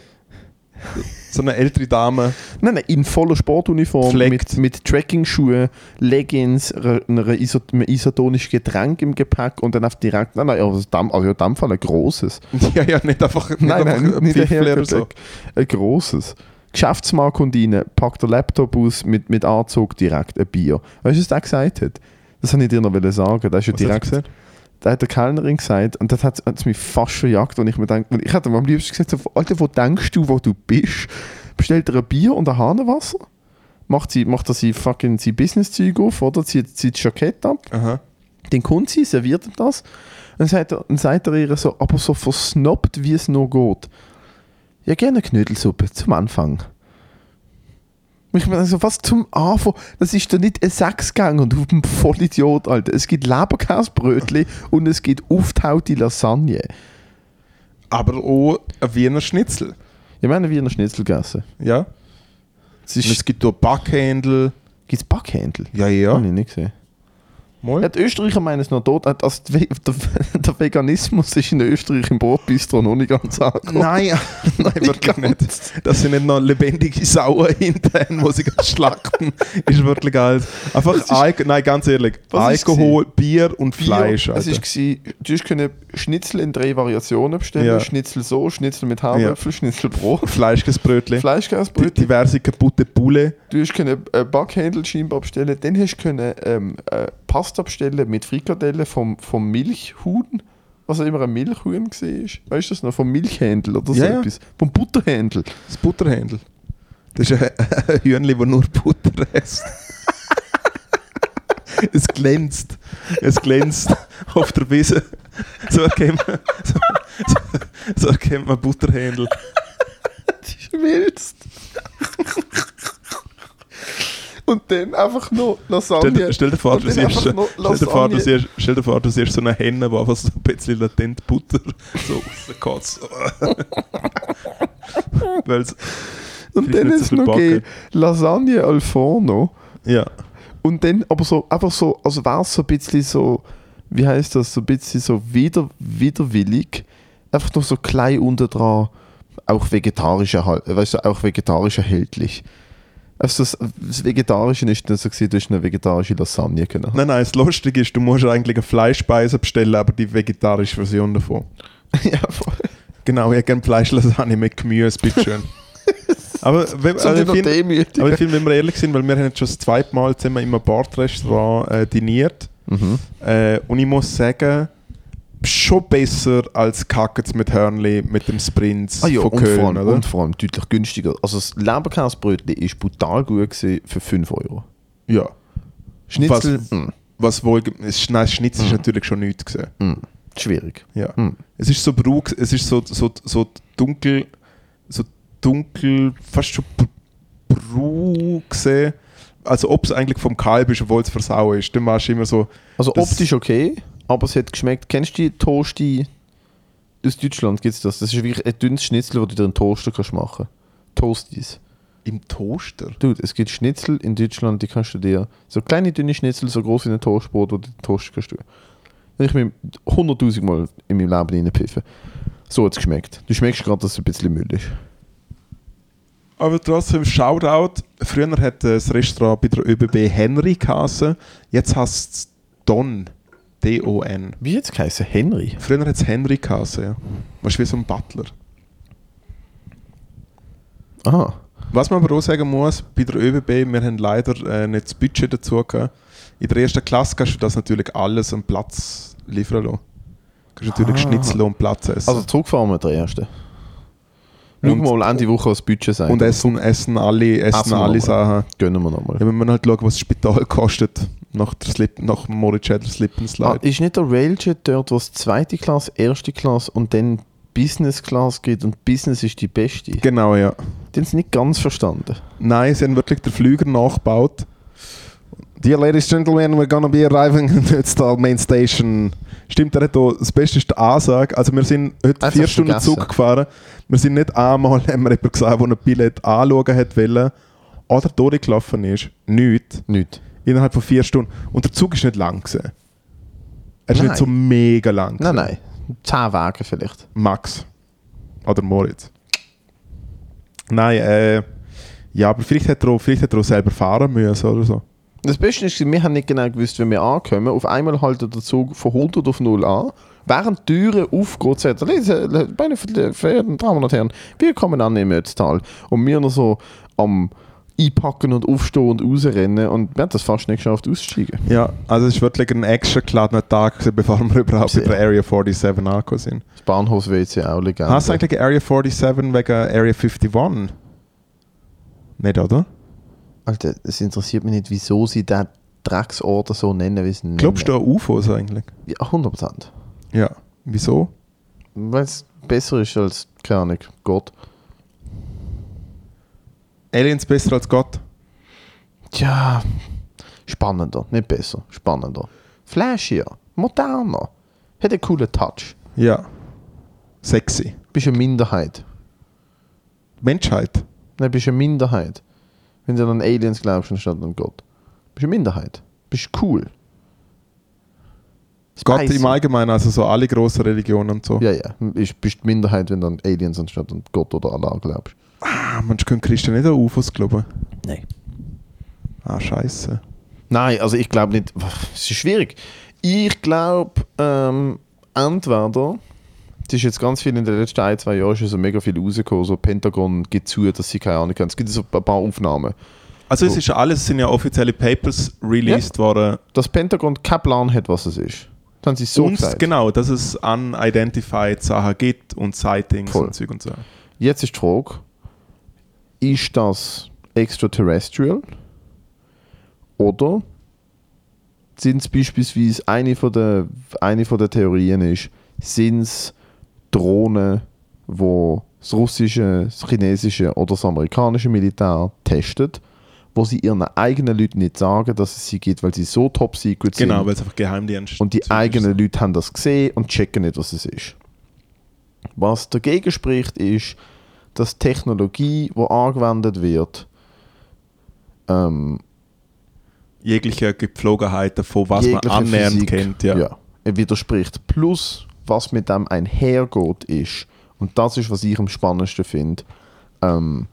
So eine ältere Dame. Nein, nein, in voller Sportuniform, mit, mit Tracking-Schuhen, Leggings, einem isotonischen Getränk im Gepäck und dann auf direkt, nein, nein, also, also in dem Fall ein grosses. Ja, ja, nicht einfach, nicht Nein, einfach nein, ein nicht Pfiffler so. ein grosses. Geschäftsmarktkundine packt der Laptop aus mit, mit Anzug direkt ein Bier. Weißt du, was der gesagt hat? Das wollte ich dir noch sagen. Der ist ja direkt, gesagt? Da hat der Kellnerin gesagt und das hat es mich fast verjagt und ich mir denke, ich hätte am liebsten gesagt, Alter, wo denkst du, wo du bist? Bestellt er ein Bier und ein Hahnenwasser? Macht, sie, macht er sie fucking sein Business-Zeug auf, oder? Zieht, zieht das Jackett ab, Aha. den kommt sie, serviert ihm das dann sagt er, dann sagt er ihr so, aber so versnobbt, wie es nur geht. Ja, gerne Knödelsuppe zum Anfang. Ich meine, also, was zum Anfang? Das ist doch nicht ein Sechsgang und auf dem Vollidiot, Alter. Es gibt Leberkäsebrötli und es gibt auftaute Lasagne. Aber auch ein Wiener Schnitzel. Ich meine, wie in der Schnitzel gegessen. Ja. Es Und es ist, gibt auch Backhändel. gibt es Backhändel? Ja, Habe ja. ich nicht gesehen. Mal. Ja, die Österreicher meinen es noch tot. Also der, der Veganismus ist in Österreich im Brotbistro noch nicht ganz angekommen. Nein, nein, wirklich nicht. Das sind nicht noch lebendige Sauen hinten, wo sie gerade schlachten. Ist wirklich geil. Einfach, ist- nein, ganz ehrlich, Alkohol, Bier und Bier, Fleisch. Es Alter. ist gsi, du hast können Schnitzel in drei Variationen bestellen. Ja. Schnitzel so, Schnitzel mit Haarwürfel, Schnitzel Brot, Fleischkäsebrötli. Fleischkäsebrötchen. Diverse kaputte Bulle. Du hast können äh, Backhändel scheinbar bestellen. Dann hast du können ähm, äh, Pasta bestellen mit Frikadelle vom, vom Milchhuhn. Was auch immer ein Milchhuhn war. Weißt du das noch? Vom Milchhändel oder so Ja, ja. etwas. Vom Butterhändel. Das Butterhändel. Das ist ein, ein Hühnchen, das nur Butter isst. es glänzt. Es glänzt auf der Wiese. so, erkennt man, so, so, so erkennt man Butterhändel. Schmilzt. Und dann einfach noch Lasagne. stell dir vor, du siehst, stell dir vor, du siehst, stell dir vor, du siehst so eine Henne, die einfach so ein bisschen latent Butter so rauskotzt. Weil Und dann so ist viel noch gegeben Lasagne al forno. Ja. Und dann aber so, einfach so, also war es so ein bisschen so, wie heißt das, so ein bisschen so wider, widerwillig, einfach noch so klein unten dran, auch vegetarisch, weißt du, auch vegetarisch erhältlich. Also das, das Vegetarische ist dann so gewesen, du hast eine vegetarische Lasagne können. Nein, nein, das Lustige ist, du musst eigentlich eine Fleischspeise bestellen, aber die vegetarische Version davon. ja, voll. Genau, ich gerne Fleischlasagne mit Gemüse, bitteschön. aber, wenn, So also ich finde, aber ich finde, wenn wir ehrlich sind, weil wir haben jetzt schon das zweite Mal zusammen in einem Bordrestaurant äh, diniert Mhm. äh, und ich muss sagen, schon besser als Kackets mit Hörnli mit dem Sprints Ah ja, von Köln, vor allem, oder? und vor allem deutlich günstiger. Also das Leberkäsebrötchen ist brutal gut gewesen für 5 Euro. ja. Schnitzel, Was- mm, Was wohl, nein, das Schnitz ist natürlich schon nichts gesehen. mm, schwierig. Ja. Mm. Es ist so brug, es ist so, so, so dunkel, so dunkel, fast schon br- brau gesehen. Also ob es eigentlich vom Kalb ist, obwohl es versauen ist. Dann warst du immer so, Also optisch okay, aber es hat geschmeckt. Kennst du die Toasti? Aus Deutschland gibt es das. Das ist wirklich ein dünnes Schnitzel, das du dir in den Toaster kannst machen Toasties. im Toaster. Dude, es gibt Schnitzel in Deutschland, die kannst du dir. So kleine, dünne Schnitzel, so groß wie ein Toastbrot, wo du den Toaster kannst. Habe Ich mir 100.000 Mal in meinem Leben reinpfiffen. So hat es geschmeckt. Du schmeckst gerade, dass es ein bisschen Müll ist. Aber trotzdem, Shoutout. Früher hat das Restaurant bei der ÖBB Henry geheißen. Jetzt heißt es Don. D-O-N. Wie jetzt geheißen? Henry? Früher hat es Henry geheißen, ja. Weißt du, wie so ein Butler. Aha. Was man aber auch sagen muss, bei der ÖBB, wir haben leider äh, nicht das Budget dazu gehabt. In der ersten Klasse kannst du das natürlich alles am Platz liefern lassen. Du kannst natürlich Ah. Schnitzel und Platz essen. Also zurückfahren wir der erste. Schauen Und- wir mal Ende Woche was Budget sein. und essen, essen alle, essen Essen wir alle. Sachen. Gönnen wir nochmal. Ja, wenn man halt schaut, was das Spital kostet, nach, der Slip, nach dem Moritz Schädler Ah, Slippenslide. ist nicht der Railjet dort, wo es zweite Klasse, erste Klasse und dann Business Class gibt und Business ist die beste? Genau, ja. Die haben es nicht ganz verstanden. Nein, sie haben wirklich den Flüger nachgebaut. Dear ladies and gentlemen, we're gonna be arriving at Ötztal Main Station. Stimmt, er hat auch, das Beste ist die Ansage. Also wir sind heute Hat's vier Stunden vergessen. Zug gefahren. Wir sind nicht einmal, haben wir jemanden gesagt, der ein Billett anschauen hat wollen oder durchgelaufen ist. Nichts. Nicht. Innerhalb von vier Stunden. Und der Zug ist nicht lang gewesen. Er ist Nein. nicht so mega lang. Nein, gewesen. nein. Zehn Wagen vielleicht. Max. Oder Moritz. Nein, äh, ja, aber vielleicht hat, er auch, vielleicht hat er auch selber fahren müssen oder so. Das Beste ist, wir haben nicht genau gewusst, wenn wir ankommen. Auf einmal haltet der Zug von 100 auf 0 an. Während die Türen aufgeht, sagt er, «Lese, meine verehrten Damen und Herren, wir kommen an im Ötztal. Und wir noch so am einpacken und aufstehen und rausrennen. Und wir haben das fast nicht geschafft, auszusteigen. Ja, also es war wirklich ein extra geladener Tag, bevor wir überhaupt bei Sehr. der Area 47 angekommen sind. Das Bahnhofs-WC auch Legende. Hast du eigentlich Area 47 wegen Area 51? Nicht, oder? Alter, es interessiert mich nicht, wieso sie den Drecksort so nennen, wie sie ihn nennen. Glaubst du an UFOs eigentlich? Ja, 100%. Ja. Wieso? Weil es besser ist als, keine Ahnung, Gott. Aliens besser als Gott? Tja, spannender, nicht besser, spannender. Flashier, moderner, hat einen coolen Touch. Ja. Sexy. Bist eine Minderheit. Menschheit. Nein, bist eine Minderheit. Wenn du an Aliens glaubst anstatt an Gott. Bist eine Minderheit. Bist cool. Gott Spicy. im Allgemeinen, also so alle großen Religionen und so. Ja, ja. Bist, bist die Minderheit, wenn du an Aliens anstatt an Gott oder Allah glaubst. Ah, manchmal können Christen nicht an UFOs glauben. Nein. Ah, scheiße. Nein, also ich glaube nicht. Es ist schwierig. Ich glaube, ähm, entweder. Es ist jetzt ganz viel in den letzten ein, zwei Jahren schon so mega viel rausgekommen. So Pentagon gibt zu, dass sie keine Ahnung haben. Es gibt so ein paar Aufnahmen. Also es ist ja alles, es sind ja offizielle Papers released worden. Dass Pentagon keinen Plan hat, was es ist. Das haben sie so und gesagt. genau, dass es unidentified Sachen gibt und Sightings Voll. und Zeug und so. Jetzt ist die Frage, ist das extraterrestrial? Oder sind es beispielsweise eine von der, eine von der Theorien ist, sind es Drohnen, wo das russische, das chinesische oder das amerikanische Militär testet, wo sie ihren eigenen Leuten nicht sagen, dass es sie gibt, weil sie so top secret sind. Genau, weil es einfach Geheimdienst Und die eigenen Leute haben das gesehen und checken nicht, was es ist. Was dagegen spricht, ist, dass Technologie, die angewendet wird, ähm, jegliche Gepflogenheiten von was man annähernd Physik, kennt. Ja. er widerspricht. Plus, was mit dem einhergeht, ist, und das ist, was ich am spannendsten finde, ähm,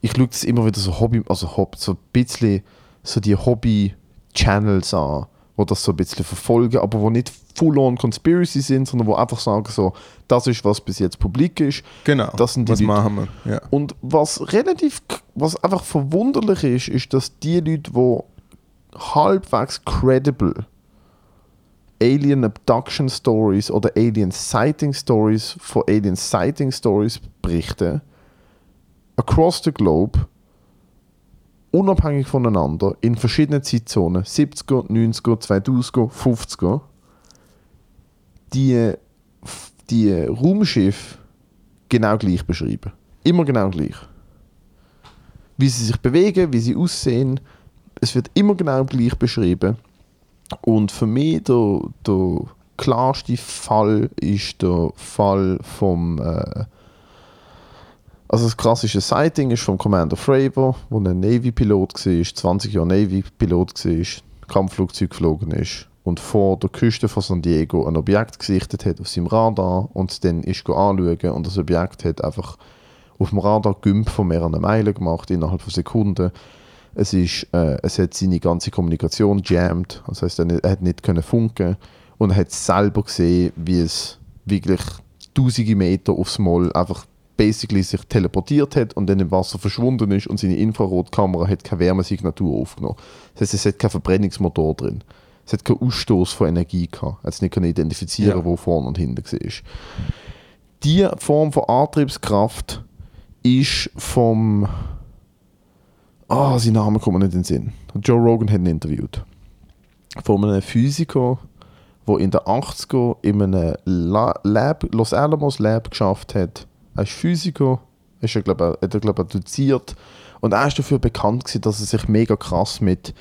ich schaue das immer wieder so Hobby, also Hob- so ein bisschen so die Hobby-Channels an, wo das so ein bisschen verfolgen, aber wo nicht full-on Conspiracy sind, sondern wo einfach sagen so, das ist, was bis jetzt publik ist. Genau. Das sind die was Leute- machen wir? Ja. Und was relativ, was einfach verwunderlich ist, ist, dass die Leute, die halbwegs credible Alien Abduction Stories oder Alien Sighting Stories von Alien Sighting Stories berichten, across the globe, unabhängig voneinander, in verschiedenen Zeitzonen, 70er, 90er, 2000er, 50er, die, die Raumschiffe genau gleich beschreiben. Immer genau gleich. Wie sie sich bewegen, wie sie aussehen, es wird immer genau gleich beschrieben. Und für mich der, der klarste Fall ist der Fall vom. Äh, also das klassische Sighting ist vom Commander Fravor, wo ein Navy-Pilot war, 20 Jahre Navy-Pilot war, Kampfflugzeug geflogen ist und vor der Küste von San Diego ein Objekt gesichtet hat auf seinem Radar und dann ist anschauen und das Objekt hat einfach auf dem Radar Gümp von mehreren Meilen gemacht innerhalb von Sekunden. Es, ist, äh, es hat seine ganze Kommunikation jammed, das heißt, er, er hat nicht können funken und er hat selber gesehen, wie es wirklich tausende Meter aufs Mal einfach basically sich teleportiert hat und dann im Wasser verschwunden ist und seine Infrarotkamera hat keine Wärmesignatur aufgenommen. Das heißt, es hat keinen Verbrennungsmotor drin. Es hat keinen Ausstoß von Energie gehabt. Es hat nicht können identifizieren, Ja. wo vorne und hinten war. Diese Form von Antriebskraft ist vom. Ah, sein Name kommt mir nicht in den Sinn. Joe Rogan hat ihn interviewt. Von einem Physiker, der in den 80er in einem La Lab, Los Alamos Lab geschafft hat. Er ist Physiker, ist er, glaub, er- hat er, glaub, er doziert. Und er ist dafür bekannt, gewesen, dass er sich mega krass mit,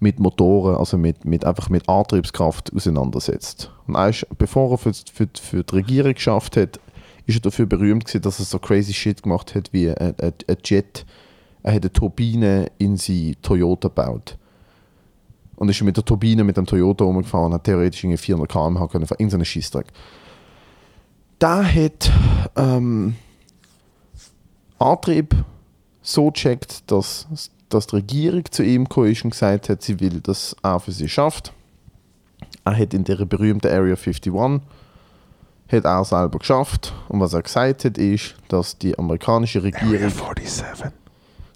mit Motoren, also mit, mit, einfach mit Antriebskraft auseinandersetzt. Und er ist, bevor er für, für, für die Regierung geschafft hat, ist er dafür berühmt gewesen, dass er so crazy shit gemacht hat wie ein, ein, ein Jet. Er hat eine Turbine in sein Toyota gebaut. Und ist mit der Turbine mit dem Toyota rumgefahren und hat theoretisch irgendwie 400 km/h können fahren. Irgendeinen Scheissdreck. Der hat ähm, Antrieb so gecheckt, dass, dass die Regierung zu ihm gekommen ist und gesagt hat, sie will, dass er für sie schafft. Er hat in der berühmten Area 51 hat er selber geschafft. Und was er gesagt hat, ist, dass die amerikanische Regierung, 47.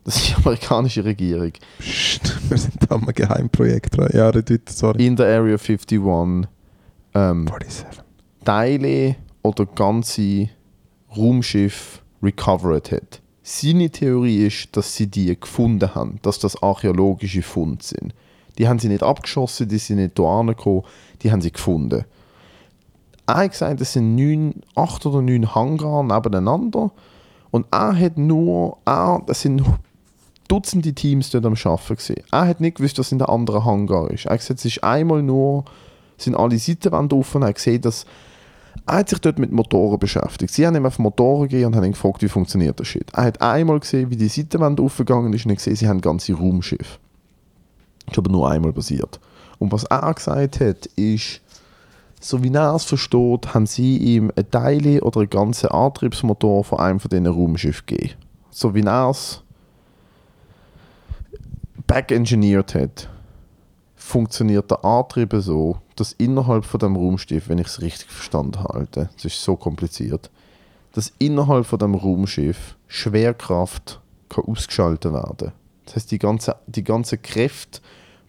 dass die amerikanische Regierung Psst, wir sind da am Geheimprojekt dran. Ja, sorry. in der Area 51 ähm, 47. Teile oder ganze Raumschiff recovered hat. Seine Theorie ist, dass sie die gefunden haben, dass das archäologische Funde sind. Die haben sie nicht abgeschossen, die sind nicht hierher gekommen, die haben sie gefunden. Er hat gesagt, es sind neun, acht oder neun Hangar nebeneinander und er hat nur, er, es sind Dutzende Teams dort am Arbeiten gesehen. Er hat nicht gewusst, was in der anderen Hangar ist. Er hat gesagt, es ist einmal nur, sind alle Seitenwände offen. Er hat gesehen, dass er hat sich dort mit Motoren beschäftigt. Sie haben ihm auf Motoren gegeben und haben ihn gefragt, wie funktioniert das Shit. Er hat einmal gesehen, wie die Seitenwände aufgegangen ist und gesehen, sie haben ganze Raumschiffe. Das ist aber nur einmal passiert. Und was er gesagt hat, ist, so wie er es versteht, haben sie ihm ein Teil oder einen ganzen Antriebsmotor von einem von diesen Raumschiffen gegeben. So wie er es back-engineert hat, funktioniert der Antrieb so, dass innerhalb von dem Raumschiff, wenn ich es richtig verstanden habe, es ist so kompliziert, dass innerhalb von dem Raumschiff Schwerkraft kann ausgeschaltet werden. Das heißt, die ganze, die ganze Kräfte,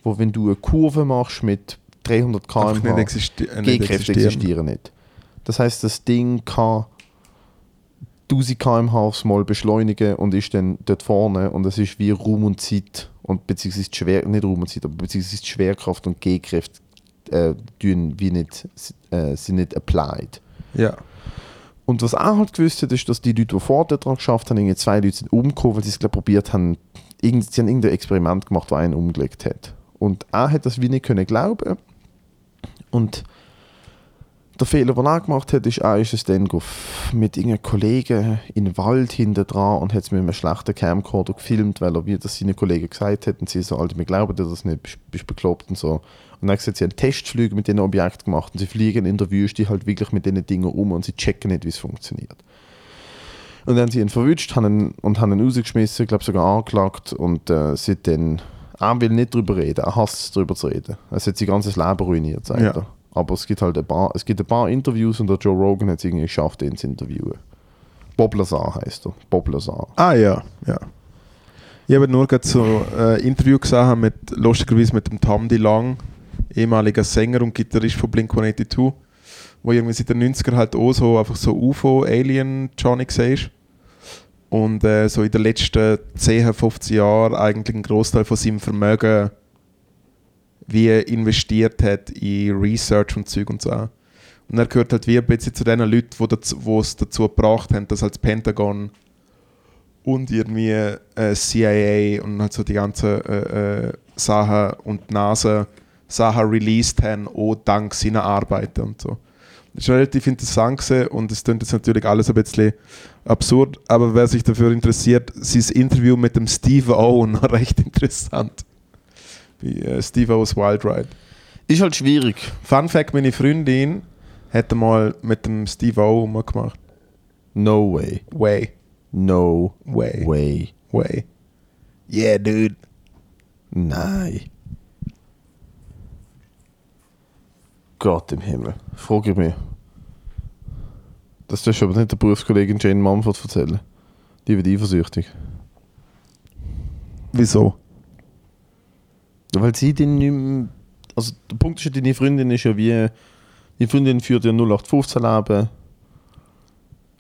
wo wenn du eine Kurve machst mit 300 Einfach nicht, km/h, äh, G-Kräfte existieren. existieren nicht. Das heißt, das Ding kann 1000 km/h aufs Mal beschleunigen und ist dann dort vorne und es ist wie Raum und Zeit und beziehungsweise Schwer nicht Raum und Zeit, aber beziehungsweise die Schwerkraft und G-Kräfte äh, wie nicht, äh, sind nicht applied. Ja. Und was er halt gewusst hat, ist, dass die Leute, die vorher daran geschafft haben, irgendwie zwei Leute sind umgekommen, weil sie es glaub, probiert haben, irgend, sie haben irgendein Experiment gemacht, das einen umgelegt hat. Und er hat das wie nicht können glauben. Und der Fehler, den er gemacht hat, ist, er ist es dann mit irgendeinem Kollegen in den Wald hinten dran und hat es mit einem schlechten Camcorder gefilmt, weil er wie das seinen Kollegen gesagt hat und sie so, Alter, wir glauben dir das nicht, bist, bist bekloppt und so. Und dann hat sie einen Testflug mit diesen Objekten gemacht und sie fliegen in der Wüste halt wirklich mit diesen Dingen um und sie checken nicht, wie es funktioniert. Und dann haben sie ihn verwünscht haben ihn, und haben ihn rausgeschmissen, ich glaube sogar angeklagt und äh, seitdem, er will nicht darüber reden, er hasst es darüber zu reden. Es hat sein ganzes Leben ruiniert, sagt Ja. er. Aber es gibt halt ein paar, es gibt ein paar Interviews und der Joe Rogan hat es irgendwie geschafft, ihn zu interviewen. Bob Lazar heißt er. Bob Lazar. Ah ja, ja. Ich habe nur gerade so ein Interview gesehen mit, lustigerweise mit dem Tom DeLong, ehemaliger Sänger und Gitarrist von Blink-182, wo irgendwie seit den 90er halt auch so einfach so UFO-Alien-Johnny war. Und äh, so in den letzten 10, 15 Jahren eigentlich einen Großteil von seinem Vermögen wie er investiert hat in Research und Zeug und so. Und er gehört halt wie ein bisschen zu den Leuten, die es dazu gebracht haben, dass halt das Pentagon und irgendwie äh, CIA und halt so die ganzen äh, äh, Sachen und NASA Sachen released haben, auch dank seiner Arbeiten und so. Das ist relativ interessant und es klingt jetzt natürlich alles ein bisschen absurd, aber wer sich dafür interessiert, sein Interview mit dem Steve O noch recht interessant. Bei äh, Steve O's Wild Ride. Ist halt schwierig. Fun Fact: Meine Freundin hat mal mit dem Steve O gemacht. No way. Way, No way, way. way. Yeah, dude. Nein. Gott im Himmel. Frage ich mich. Das darfst du aber nicht der Berufskollegin Jane Mumford erzählen. Die wird eifersüchtig. Wieso? Weil sie den nicht Also der Punkt ist ja, deine Freundin ist ja wie... Deine Freundin führt ja 0815-Leben.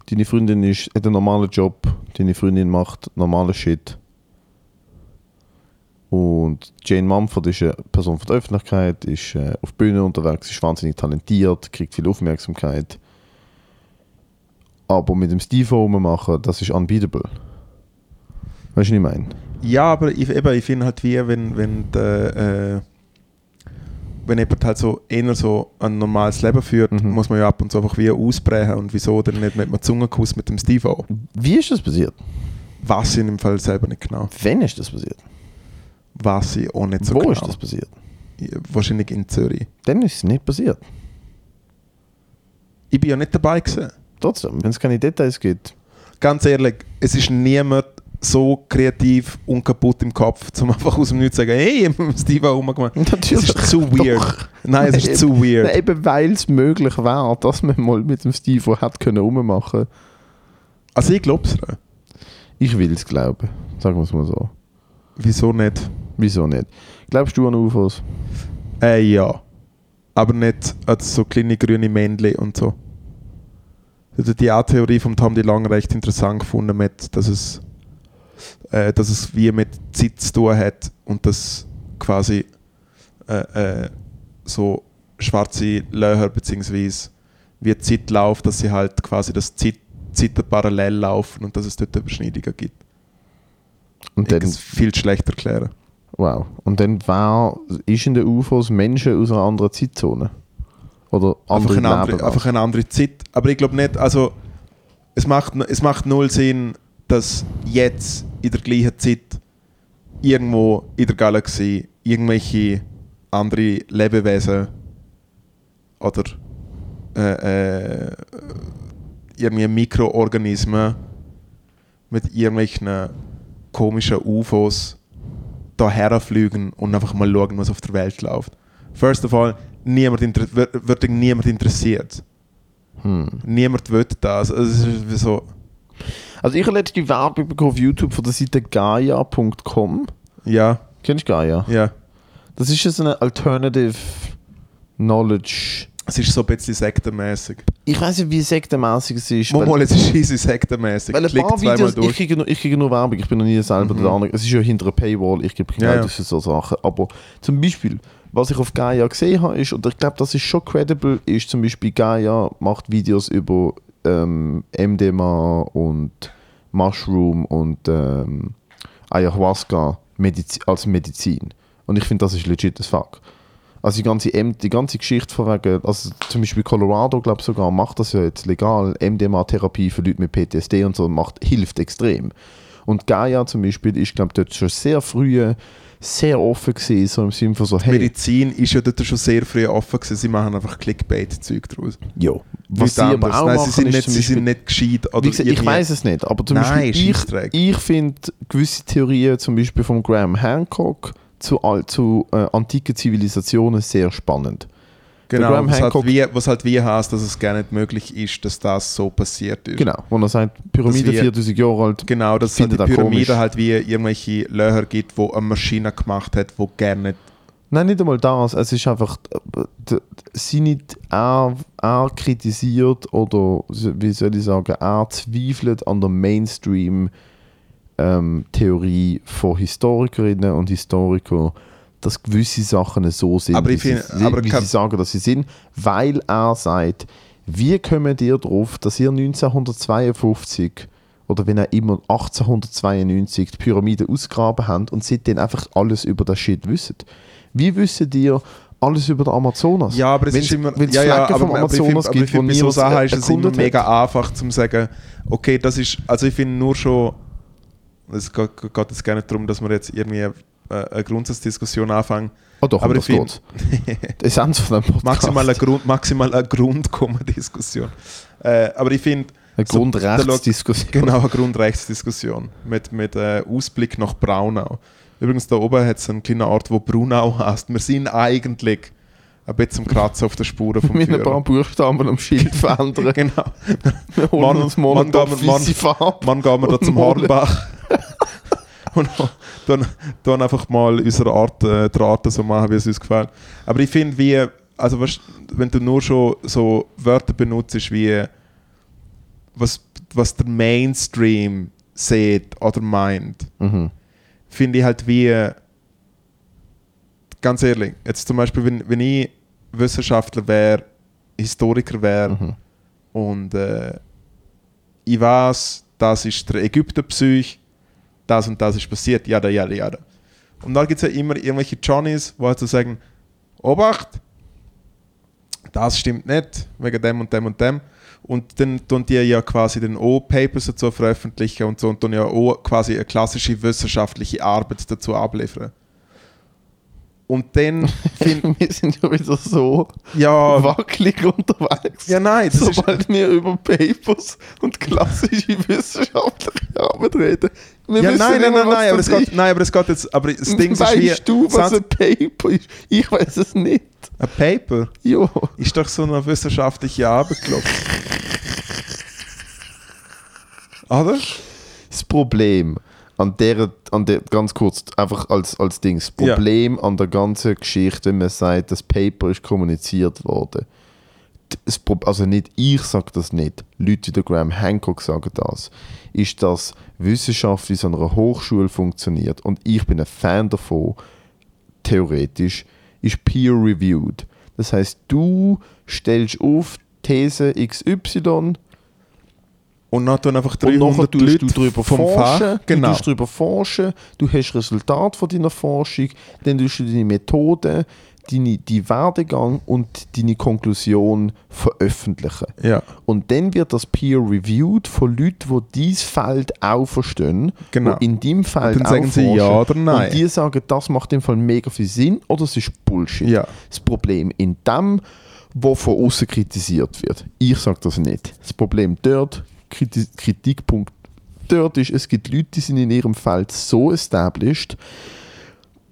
Deine Freundin ist, hat einen normalen Job. Deine Freundin macht normalen Shit. Und Jane Mumford ist eine Person von der Öffentlichkeit, ist äh, auf Bühne unterwegs, ist wahnsinnig talentiert, kriegt viel Aufmerksamkeit. Aber mit dem Steve machen, das ist unbeatable. Weißt du, was ich meine? Ja, aber ich, eben, ich finde halt wie, wenn, wenn, der, äh, wenn jemand halt so eher so ein normales Leben führt, Mhm. muss man ja ab und zu einfach wie ausbrechen und wieso dann nicht mit einem Zungenkuss mit dem Steve O. Wie ist das passiert? Ich in dem Fall selber nicht genau. Wann ist das passiert? Weiß ich auch nicht so Wo genau. ist das passiert? Wahrscheinlich in Zürich. Dann ist es nicht passiert. Ich bin ja nicht dabei gewesen. Trotzdem, wenn es keine Details gibt. Ganz ehrlich, es ist niemand so kreativ und kaputt im Kopf, um einfach aus dem Nichts zu sagen, hey, ich hab mit dem Steve O gemacht. Es Natürlich. ist zu weird. Doch. Nein, es ist zu weird. Nein, eben weil es möglich wäre, dass man mal mit dem Steve hat können rummachen. Also ich glaube es. Ich will es glauben. Sagen wir es mal so. Wieso nicht? Wieso nicht? Glaubst du an UFOs? Äh, ja. Aber nicht als so kleine grüne Männchen und so. Also die A-Theorie vom Tom DeLong recht interessant gefunden, mit, dass, es, äh, dass es wie mit Zeit zu tun hat und dass quasi äh, äh, so schwarze Löcher beziehungsweise wie Zeit läuft, dass sie halt quasi das Zeit, Zeiten parallel laufen und dass es dort Überschneidungen gibt. Und Ich kann dann, es viel schlechter erklären. wow. Und dann war, ist in den UFOs Menschen aus einer anderen Zeitzone? Oder einfach, andere eine andere, einfach eine andere Zeit. Aber ich glaube nicht, also es macht, es macht null Sinn, dass jetzt in der gleichen Zeit irgendwo in der Galaxie irgendwelche andere Lebewesen oder äh, äh, irgendwie Mikroorganismen mit irgendwelchen komischen UFOs daher fliegen und einfach mal schauen, was auf der Welt läuft. First of all, niemand wird, wird niemand interessiert. Hm. Niemand will das. Also es ist so, Also ich habe letzte Werbung bekommen auf YouTube von der Seite gaia.com. ja, Kennst du Gaia? ja. Das ist jetzt eine Alternative Knowledge. Es ist so ein bisschen sektenmäßig. Ich weiß nicht, wie sektenmäßig es ist. Mal, es ist easy sektenmäßig. Weil ein Klick paar Videos, ich durch. kriege, nur, ich kriege nur Werbung, ich bin noch nie selber Mhm. der andere. Es ist ja hinter einer Paywall, ich gebe kein Ja, Geld ja. für so Sachen. Aber zum Beispiel, was ich auf Gaia gesehen habe, ist, und ich glaube, das ist schon credible, ist zum Beispiel Gaia macht Videos über ähm, MDMA und Mushroom und ähm, Ayahuasca Medizi als Medizin. Und ich finde, das ist legit as fuck. Also die ganze, die ganze Geschichte von wegen, also zum Beispiel Colorado, glaube ich sogar, macht das ja jetzt legal, MDMA-Therapie für Leute mit PTSD und so, macht, hilft extrem. Und Gaia zum Beispiel ist, glaube ich, dort schon sehr früh sehr offen gewesen, so im Sinne von so, hey, Medizin ist ja dort schon sehr früh offen gewesen. Sie machen einfach Clickbait-Zeug draus. jo. Was sie aber auch Nein, machen, sie sind, nicht, sie sind nicht gescheit. Oder gesagt, ich weiß es nicht, aber zum Nein, Beispiel ich, ich finde gewisse Theorien, zum Beispiel von Graham Hancock zu, zu äh, antiken Zivilisationen sehr spannend. Genau, Graham was halt, Hancock- wie, was halt wie heißt, dass es gar nicht möglich ist, dass das so passiert ist. Genau, wo er sagt, Pyramide wir- 4000 Jahre alt. Genau, dass es halt die Pyramide komisch. halt wie irgendwelche Löcher gibt, wo eine Maschine gemacht hat, wo gerne nicht. Nein, nicht einmal das. Es ist einfach, sie nicht er, er kritisiert oder wie soll ich sagen, er zweifelt an der Mainstream-Theorie von Historikerinnen und Historikern, dass gewisse Sachen so sind, Aber wie, ich finde- sie, aber wie kann- sie sagen, dass sie sind, weil er sagt, wie kommen ihr darauf, dass ihr 1952 oder wenn er immer 1892 die Pyramide ausgraben habt und seitdem einfach alles über das Shit wisst. Wie wisst ihr alles über den Amazonas? Ja, aber es Wenn's- ist immer. wenn's ja, ja, Flecken aber, vom aber ich Amazonas aber ich gibt, wo finde, bei so Sachen ist es immer mega einfach zu sagen, okay, das ist. Also ich finde nur schon. Es geht, geht jetzt gar nicht darum, dass wir jetzt irgendwie eine Grundsatzdiskussion anfangen. Oh doch, aber aber ich das find- geht. Das Essenz von Podcast. Maximal eine, Grund, maximal eine Grundkomma-Diskussion. Äh, aber ich finde. Eine so- Grundrechtsdiskussion. Genau, eine Grundrechtsdiskussion mit, mit äh, Ausblick nach Braunau. Übrigens, da oben hat es einen kleinen Ort, wo Braunau heißt. Wir sind eigentlich ein bisschen am Kratzen auf der Spuren vom Mit ein paar Führer. Buchstaben am Schild verändern. Genau. Wir holen Mann- uns Mann, Mann. weiße Farbe. Wann gehen wir da zum. Hornbach? Und dann, dann einfach mal unsere Art, äh, die Art so machen, wie es uns gefällt. Aber ich finde, wie, also weißt, wenn du nur schon so Wörter benutzt, wie was, was der Mainstream sieht oder meint, Mhm. finde ich halt wie, ganz ehrlich, jetzt zum Beispiel, wenn, wenn ich Wissenschaftler wäre, Historiker wäre Mhm. und äh, ich weiß, das ist der Ägypterpsych, das und das ist passiert, ja, ja, ja. Und da gibt es ja immer irgendwelche Johnnies, die halt so sagen, Obacht, das stimmt nicht, wegen dem und dem und dem. Und dann tun die ja quasi dann auch Papers dazu veröffentlichen und so und dann ja auch quasi eine klassische wissenschaftliche Arbeit dazu abliefern. Und dann Wir sind ja wieder so ja, wackelig unterwegs. ja nein, das ist, Sobald wir über Papers und klassische wissenschaftliche Arbeit reden. Wir ja, nein, nein, nein, nein, aber es das geht, nein, aber es geht jetzt, aber das Ding ist wie, weißt du, was ein Paper ist? Ich weiß es nicht. ein Paper Jo. ist doch so eine wissenschaftliche Arbeit, glaube ich. Oder? Das Problem an der, an der ganz kurz, einfach als, als Ding, das Ja. Problem an der ganzen Geschichte, wenn man sagt, das Paper ist kommuniziert worden. Das, also nicht ich sage das nicht, Leute wie der Graham Hancock sagen das, ist, dass Wissenschaft wie so einer Hochschule funktioniert und ich bin ein Fan davon, theoretisch, ist peer-reviewed. Das heißt, du stellst auf These XY Und dann tun einfach und nachher 300 tust Leute du darüber vom forschen. Genau. du darüber forschen, du hast Resultat von deiner Forschung, dann tust du deine Methode, deine, die Werdegang und deine Konklusion veröffentlichen. Ja, Und dann wird das peer-reviewed von Leuten, die dieses Feld auch verstehen, Genau. die in deinem Feld Und dann auch sagen sie ja oder nein. Und die sagen, das macht im Fall mega viel Sinn oder es ist Bullshit. Ja. Das Problem in dem, wo von außen kritisiert wird. Ich sage das nicht. Das Problem dort, Kritikpunkt dort ist, es gibt Leute, die sind in ihrem Feld so established,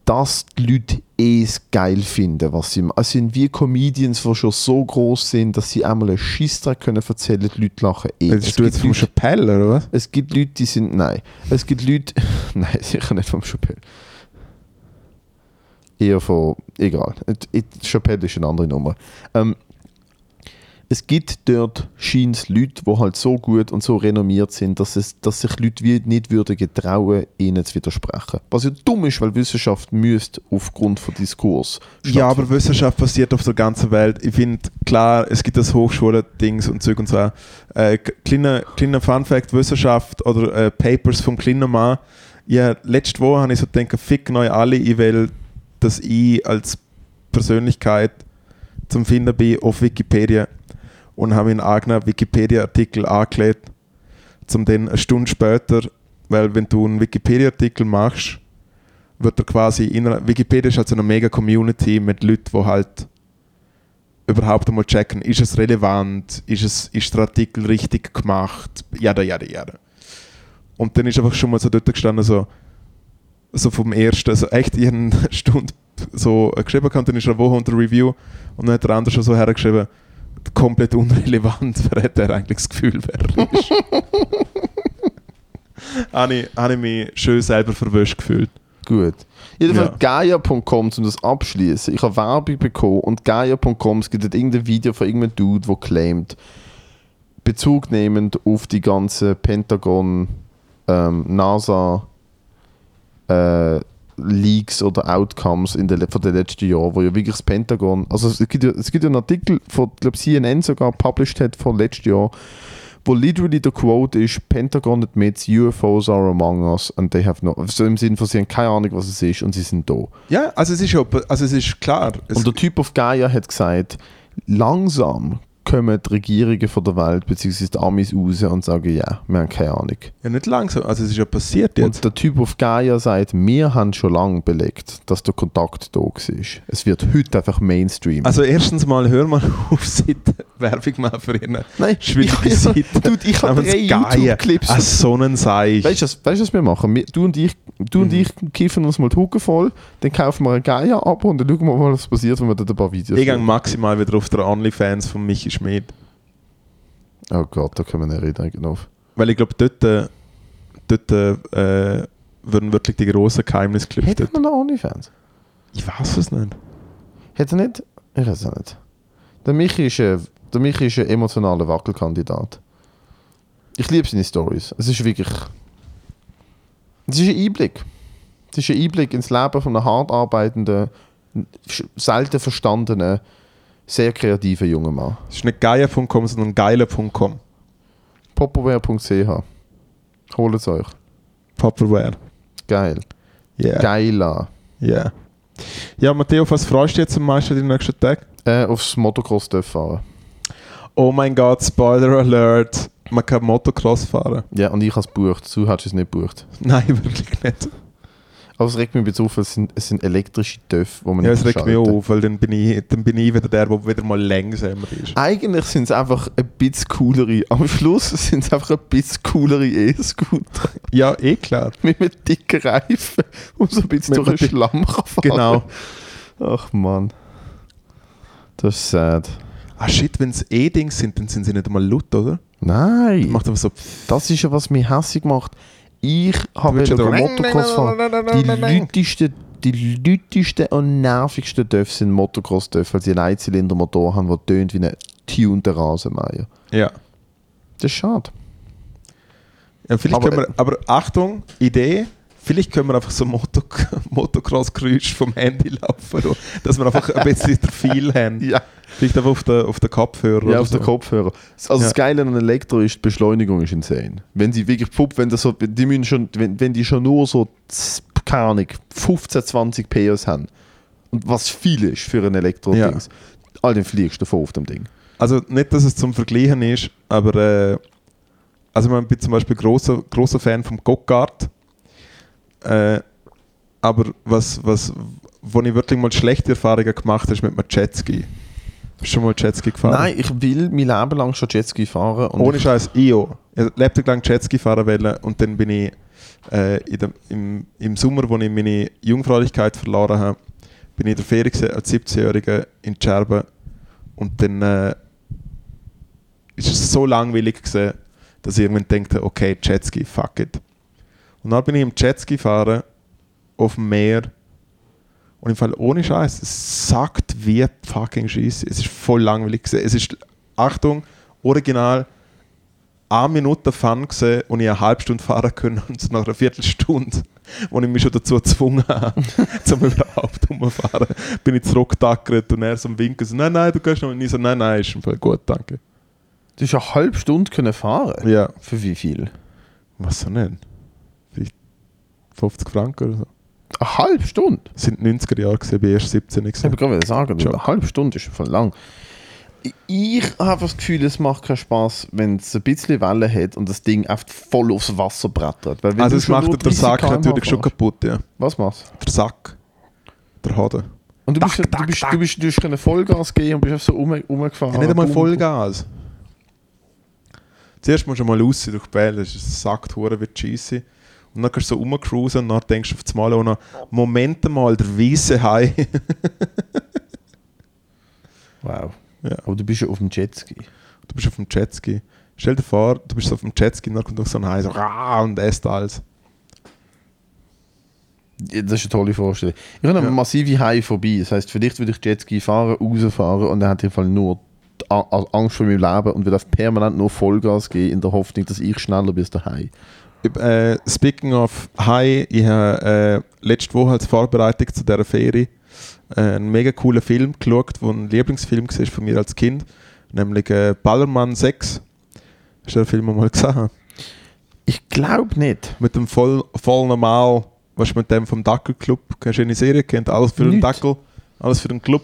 dass die Leute eh es geil finden, was sie machen. Es sind wie Comedians, die schon so groß sind, dass sie einmal einen Scheissdreck können erzählen, die Leute lachen eh. Es du gibt jetzt vom Leute- Chappelle, oder was? es gibt Leute, die sind. Nein. Es gibt Leute. nein, sicher nicht vom Chappelle. Eher von. Egal. Chappelle ist eine andere Nummer. Ähm, es gibt dort scheint Leute, die halt so gut und so renommiert sind, dass, es, dass sich Leute wie nicht würden getrauen, ihnen zu widersprechen. Was ja dumm ist, weil Wissenschaft müsste aufgrund von Diskurs Ja, aber Wissenschaft passiert auf der ganzen Welt. Ich finde, klar, es gibt das Hochschule-Dings und Zeug und so. Äh, kleiner, kleiner Fun-Fact: Wissenschaft oder äh, Papers vom kleinen Mann. Ja, letzte Woche habe ich so gedacht, fick neu alle, ich will, dass ich als Persönlichkeit zum Finden bin auf Wikipedia und habe einen eigenen Wikipedia-Artikel angelegt, zum dann eine Stunde später, weil wenn du einen Wikipedia-Artikel machst, wird er quasi in einer, Wikipedia ist halt so eine mega Community mit Leuten, die halt überhaupt einmal checken, ist es relevant, ist, es, ist der Artikel richtig gemacht, jada, jada, jada. Und dann ist einfach schon mal so dort gestanden, so, so vom ersten, also echt ich eine Stunde so geschrieben, und dann ist eine Woche unter Review und dann hat der andere schon so hergeschrieben, komplett unrelevant, wer hat er eigentlich das Gefühl, wer er ist. habe, ich, habe ich mich schön selber verwöscht gefühlt. Gut. Jedenfalls ja. Gaia.com, um das abschließen. Ich habe Werbung bekommen und Gaia.com, es gibt irgendein Video von irgendeinem Dude, der claimt, Bezug nehmend auf die ganze Pentagon, ähm, NASA, äh, Leaks oder Outcomes in der, von den letzten Jahren, wo ja wirklich das Pentagon, also es gibt ja, es gibt ja einen Artikel von, glaube CNN sogar published hat von letztem Jahr, wo literally der Quote ist, Pentagon admits UFOs are among us and they have no, also im Sinne von, sie haben keine Ahnung, was es ist und sie sind da. Ja, also es ist, also es ist klar. Es und der Typ auf Gaia hat gesagt, langsam kommen die Regierungen von der Welt bzw. die Amis raus und sagen, ja, wir haben keine Ahnung. Ja, nicht langsam, also es ist ja passiert jetzt. Und der Typ auf Gaia sagt, wir haben schon lange belegt, dass der Kontakt da war. Es wird heute einfach Mainstream. Also erstens mal, hör mal auf, Seite Werbung machen für ihn. Nein, schwierige ich, Seite. Dude, ich habe drei YouTube-Clips. Ah, so einen Seich. Weißt du, weißt, was wir machen? du und ich, du und mhm. ich kiffen uns mal die Hucke voll, dann kaufen wir eine Gaia ab und dann schauen wir mal, was passiert, wenn wir dort ein paar Videos Ich gehe maximal wieder auf der OnlyFans von Michi Schmidt. Oh Gott, da können wir nicht reden auf. Weil ich glaube, dort, äh, dort äh, würden wirklich die grossen Geheimnisse gelüftet. Hat er noch OnlyFans? Ich weiß es nicht. Hat er nicht? Ich weiß es nicht. Der Michi ist, ein, der Michi ist ein emotionaler Wackelkandidat. Ich liebe seine Stories. Es ist wirklich... Es ist ein Einblick. Es ist ein Einblick ins Leben von einem hart arbeitenden, selten verstandenen, sehr kreativer junger Mann. Es ist nicht geier.com, sondern geiler.com. Popperware.ch Holt es euch. Popperware. Geil. Yeah. Geiler. Ja. Yeah. Ja, Matteo, was freust du jetzt am meisten den nächsten Tag? Äh, aufs Motocross fahren. Oh mein Gott, Spoiler Alert. Man kann Motocross fahren. Ja, und ich habe es gebucht. Du hast es nicht gebucht. Nein, wirklich nicht. Aber es regt mich bisschen auf, es sind, es sind elektrische Töpfe, die man Ja, es regt mich auf, weil dann bin, ich, dann bin ich wieder der, der wieder mal langsamer ist. Eigentlich sind es einfach ein bisschen coolere, am Schluss sind es einfach ein bisschen coolere E-Scooter. Ja, eh klar. Mit einem dicken Reifen, wo so ein bisschen Mit durch den Schlamm kann fahren Genau. Ach Mann. Das ist sad. Ah shit, wenn es E-Dings sind, dann sind sie nicht einmal laut, oder? Nein. Das macht aber so... Das ist ja, was mich hässlich macht ich habe Motocross fahren. Die lütesten, die lütesten und nervigsten Dörfer sind Motocross-Dörfer, weil sie einen Einzylindermotor haben, der tönt wie ein tunter Rasenmeier. Ja. Das ist schade. Ja, aber, wir, aber Achtung, Idee, vielleicht können wir einfach so Moto, Motocross-Geräusch vom Handy laufen, dass wir einfach ein bisschen viel haben. Ja. Vielleicht einfach auf den, auf den Kopfhörer. Ja, auf so. den Kopfhörer. Also ja. das Geile an Elektro ist, die Beschleunigung ist insane. Wenn sie wirklich, pfupp, wenn, das so, die müssen schon, wenn, wenn die schon nur so, keine Ahnung, 15, 20 PS haben, und was viel ist für ein Elektro-Dings, ja. all den fliegst du davon auf dem Ding. Also nicht, dass es zum Vergleichen ist, aber äh, also ich bin zum Beispiel großer großer Fan vom Gokart. Äh, aber was, was, wo ich wirklich mal schlechte Erfahrungen gemacht habe, ist mit einem Jetski. Bist du schon mal Jetski gefahren? Nein, ich will mein Leben lang schon Jetski fahren. Ohne Scheiß, IO. Ich lebte lang Jetski fahren wollen und dann bin ich äh, dem, im, im Sommer, wo ich meine Jungfräulichkeit verloren habe, bin ich in der Ferie als 17-Jähriger in Scherben und dann äh, ist es so langweilig gewesen, dass ich irgendwann dachte, okay, Jetski, fuck it. Und dann bin ich im Jetski fahren auf dem Meer und im Fall ohne Scheiß, es sagt wie fucking Scheiße. Es ist voll langweilig. Es ist Achtung, original eine Minute Fun gesehen und ich eine halbe Stunde fahren können und nach einer Viertelstunde, wo ich mich schon dazu gezwungen habe, zum überhaupt umfahren, bin ich zurückgetackert und er so am Winken so, nein, nein, du kannst noch. Und ich so, nein, nein, ist im Fall gut, danke. Du hast eine halbe Stunde können fahren. Ja, Für wie viel? was so nicht? Vielleicht 50 Franken oder so. Eine halbe Stunde? Das sind 90er Jahre gewesen, bin erst 17 Ich habe gewesen. gerade sagen, Schon. eine halbe Stunde ist voll lang. Ich habe das Gefühl, es macht keinen Spaß, wenn es ein bisschen Welle hat und das Ding einfach voll aufs Wasser brettert. Also du es macht der 30 Sack natürlich schon kaputt, ja. Was machst Der Sack. Der Hoden. Und du bist, Tack, du bist, tack. du bist, du hast können Vollgas geben und bist einfach so rum, rumgefahren. Ja, nicht einmal Vollgas. Zuerst musst du mal raus durch die Bälle, das ist- es sagt hure wird scheisse. Und dann kannst du so rumcruisen und dann denkst du auf das Mal auch noch, Moment mal, der weiße Hai. Wow. Ja. Aber du bist ja auf dem Jetski. Du bist auf dem Jetski. Stell dir vor, du bist so auf dem Jetski und dann kommt noch so ein Hai so und esst alles. Ja, Das ist eine tolle Vorstellung. Ich habe eine Ja. massive Hai vorbei. Das heisst, vielleicht würde ich Jetski fahren, rausfahren und dann hat im Fall nur die A- A- Angst vor meinem Leben und würde auf permanent nur Vollgas gehen in der Hoffnung, dass ich schneller bin als der Hai. Äh, speaking of Hai, ich habe äh, letzte Woche als Vorbereitung zu dieser Ferie äh, einen mega coolen Film geschaut, der ein Lieblingsfilm war von mir als Kind, nämlich äh, Ballermann 6. Hast du den Film mal gesehen? Ich glaube nicht. Mit dem voll, voll normal, was mit dem vom Dackelclub, kennst du eine Serie, kennt alles für den. Dackel, alles für den Club.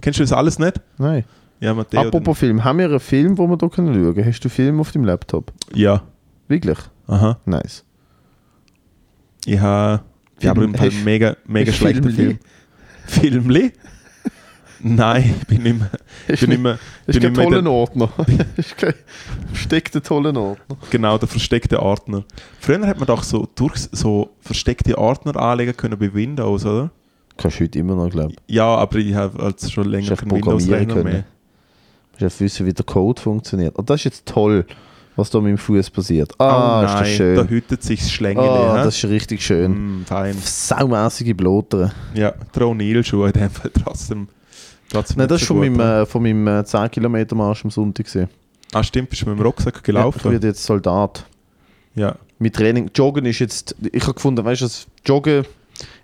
Kennst du das alles nicht? Nein. Ja, Matteo. Apropos Film, haben wir einen Film, wo wir hier schauen können? Hast du Film auf dem Laptop? ja, Wirklich? Aha. Nice. Ich habe aber im Fall mega, mega Filmli? Film. Filmli? Nein, ich bin mehr. Ich bin Das ist bin mehr toller Ordner. Versteckter toller Ordner. genau der versteckte Ordner. Früher hat man doch so, durch, so versteckte Ordner anlegen können bei Windows, oder? Kannst du heute immer noch, glaube ich. Ja, aber ich habe als schon länger keinen Windows-Rechner mehr. Du musst wissen, wie der Code funktioniert. Und das ist jetzt toll, was da mit dem Fuß passiert. oh Ah, ist nein, das schön. da hütet sich das Schlängeli. Ah, hä? das ist richtig schön. Mm, fein. Saumässige Blotere. Ja, der O'Neill-Schuhe in dem Fall trotzdem. trotzdem Nein, das ist so von meinem, äh, von meinem äh, 10 Kilometer Marsch am Sonntag. Gewesen. Ah, stimmt, bist du mit dem Rucksack Ja, ich gelaufen? werde jetzt Soldat. Ja. Mit Training. Joggen ist jetzt. Ich habe gefunden, weißt du, Joggen.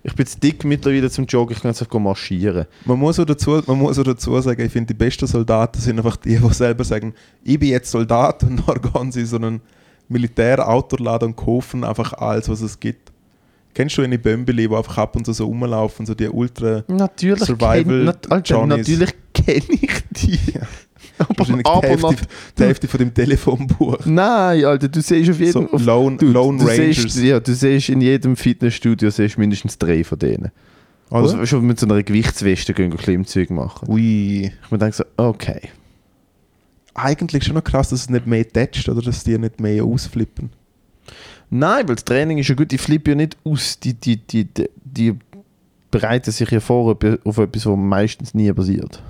Ich bin zu dick mittlerweile zum Joggen, ich kann jetzt einfach marschieren. Man muss, auch dazu, man muss auch dazu sagen, ich finde, die besten Soldaten sind einfach die, die selber sagen, ich bin jetzt Soldat und dann gehen sie in so einen Militärautorladen und kaufen einfach alles, was es gibt. Kennst du eine Bömbeli, die einfach ab und zu so rumlaufen, so die ultra... Natürlich Survival kenn, nat, Alter, natürlich kenne ich die. Aber, Wahrscheinlich die, aber Hälfte, nat- die Hälfte von dem Telefonbuch. Nein, Alter, du siehst auf jedem. So Lone, du, Lone du Rangers. siehst, ja, du siehst in jedem Fitnessstudio siehst mindestens drei von denen. Oder? Also schon mit so einer Gewichtsweste gehen Klimmzüge machen. Ui. Ich mir denke so, okay. Eigentlich schon noch krass, dass es nicht mehr tätscht oder dass die nicht mehr ausflippen. Nein, weil das Training ist ja gut, die flippen ja nicht aus, die, die, die, die, die bereiten sich ja vor auf etwas, was meistens nie passiert.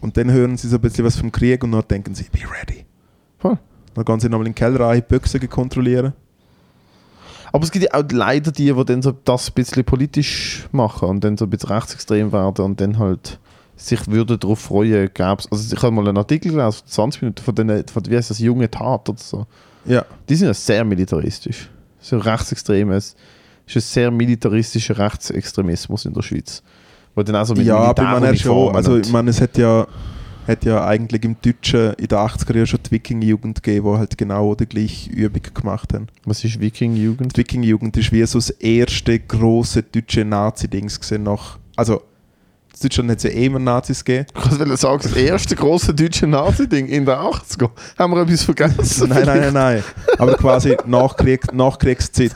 Und dann hören sie so ein bisschen was vom Krieg und dann denken sie, be ready. Voll. Dann gehen sie nochmal in den Keller rein, die Büchse kontrollieren. Aber es gibt ja auch leider die, die dann so das ein bisschen politisch machen und dann so ein bisschen rechtsextrem werden und dann halt sich würden darauf freuen, gäbe Also ich habe mal einen Artikel gelesen, 20 Minuten von den, von, wie heißt das, junge Tat oder so. Ja. Die sind ja sehr militaristisch. So rechtsextremes, ist ein sehr militaristischer Rechtsextremismus in der Schweiz. Wo dann auch so mit ja, aber ich meine, schon, also ich meine, es hat ja, hat ja eigentlich im Deutschen in den 80er Jahren schon die Wiking-Jugend gegeben, die halt genau die gleiche Übung gemacht haben. Was ist Viking-Jugend? Die Wiking-Jugend ist wie so das erste große deutsche Nazi-Dings gesehen nach, also Deutschland hat es ja eh immer Nazis gegeben. Ich wollte sagen, das erste große deutsche Nazi-Ding in den 80er. Haben wir etwas vergessen? nein, nein, nein, nein. Aber quasi Nachkrieg, Nachkriegszeit.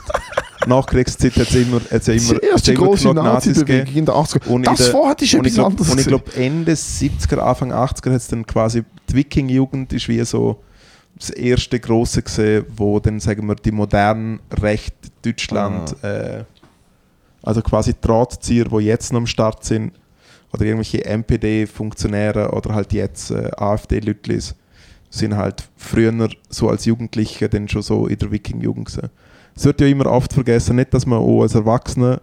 Nachkriegszeit hat es immer, hat's ja immer, hat's immer große Nazis gegeben. In den 80er. Und in das vorher ist etwas ich glaube, anderes. und ich gewesen. glaub, Ende 70er, Anfang 80er hat es dann quasi die Wiking-Jugend ist wie so das erste große gesehen, wo dann sagen wir die modernen Recht Deutschland, Ah. äh, also quasi die Drahtzieher, die jetzt noch am Start sind, oder irgendwelche MPD-Funktionäre oder halt jetzt äh, AfD-Lütlis, sind halt früher so als Jugendliche dann schon so in der Wiking-Jugend gesehen. Es wird ja immer oft vergessen, nicht, dass man auch als Erwachsener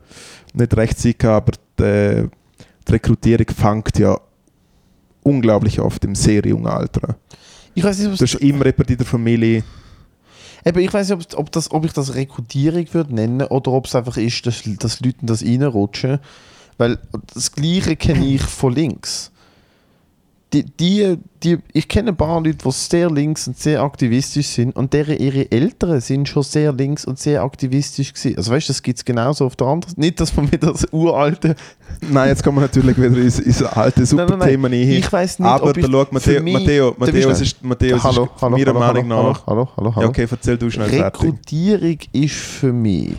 nicht recht kann, aber die, die Rekrutierung fängt ja unglaublich oft im sehr jungen Alter. Ich weiß nicht, ob Du hast immer jemanden in der Familie. Eben, ich weiß nicht, ob, das, ob ich das Rekrutierung würde nennen oder ob es einfach ist, dass, dass Leute das reinrutschen. Weil das Gleiche kenne ich von links. Die, die, die, ich kenne ein paar Leute, die sehr links und sehr aktivistisch sind und deren ihre Eltern sind schon sehr links und sehr aktivistisch gewesen. Also weißt du, das gibt es genauso auf der anderen Nicht, dass man wieder das uralte... Nein, jetzt kommen wir natürlich wieder ins, ins alte Nein, nein, nein. Superthema. Ich weiß nicht, Aber ob ich da schau, Matteo, mich- Matteo, Matteo, schnell? ist, Matteo, es hallo, ist hallo, meiner hallo, Meinung hallo, nach... hallo, hallo, hallo. Ja, okay, erzähl du schnell fertig. Rekrutierung ist für mich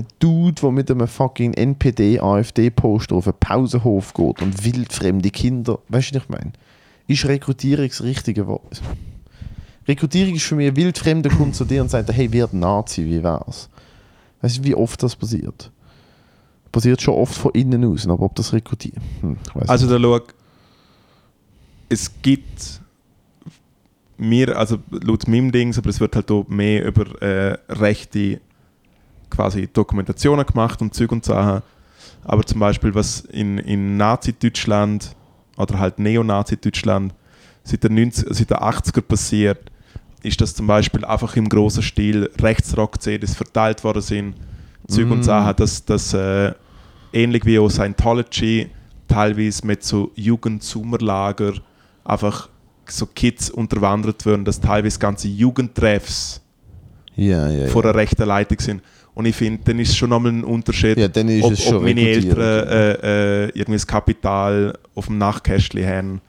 ein Dude, der mit einem fucking NPD-AfD-Poster auf einen Pausenhof geht und wildfremde Kinder. Weißt du, was ich meine? Ist Rekrutierung das richtige Wort? Rekrutierung ist für mich ein wildfremder kommt zu dir und sagt, hey, wird Nazi, wie wär's? Weißt du, wie oft das passiert? Passiert schon oft von innen aus, aber ob das rekrutiert? Hm, Also da schau, es gibt mir, also laut meinem Dings, aber es wird halt auch mehr über äh, rechte quasi Dokumentationen gemacht und Zeug und Sachen. Aber zum Beispiel, was in, in Nazi-Deutschland oder halt Neonazi-Deutschland seit den, 90, seit den 80er passiert, ist, dass zum Beispiel einfach im großen Stil Rechtsrock-CDs verteilt worden sind. Zeug Mm. und Sachen, dass, dass äh, ähnlich wie auch Scientology teilweise mit so Jugendsummerlager einfach so Kids unterwandert werden, dass teilweise ganze Jugendtreffs Ja, ja, ja. vor einer rechten Leitung sind. Und ich finde, dann ist es schon nochmal ein Unterschied, ja, ob, ob meine. Eltern äh, äh, irgendwie das Kapital auf dem Nachtkästchen haben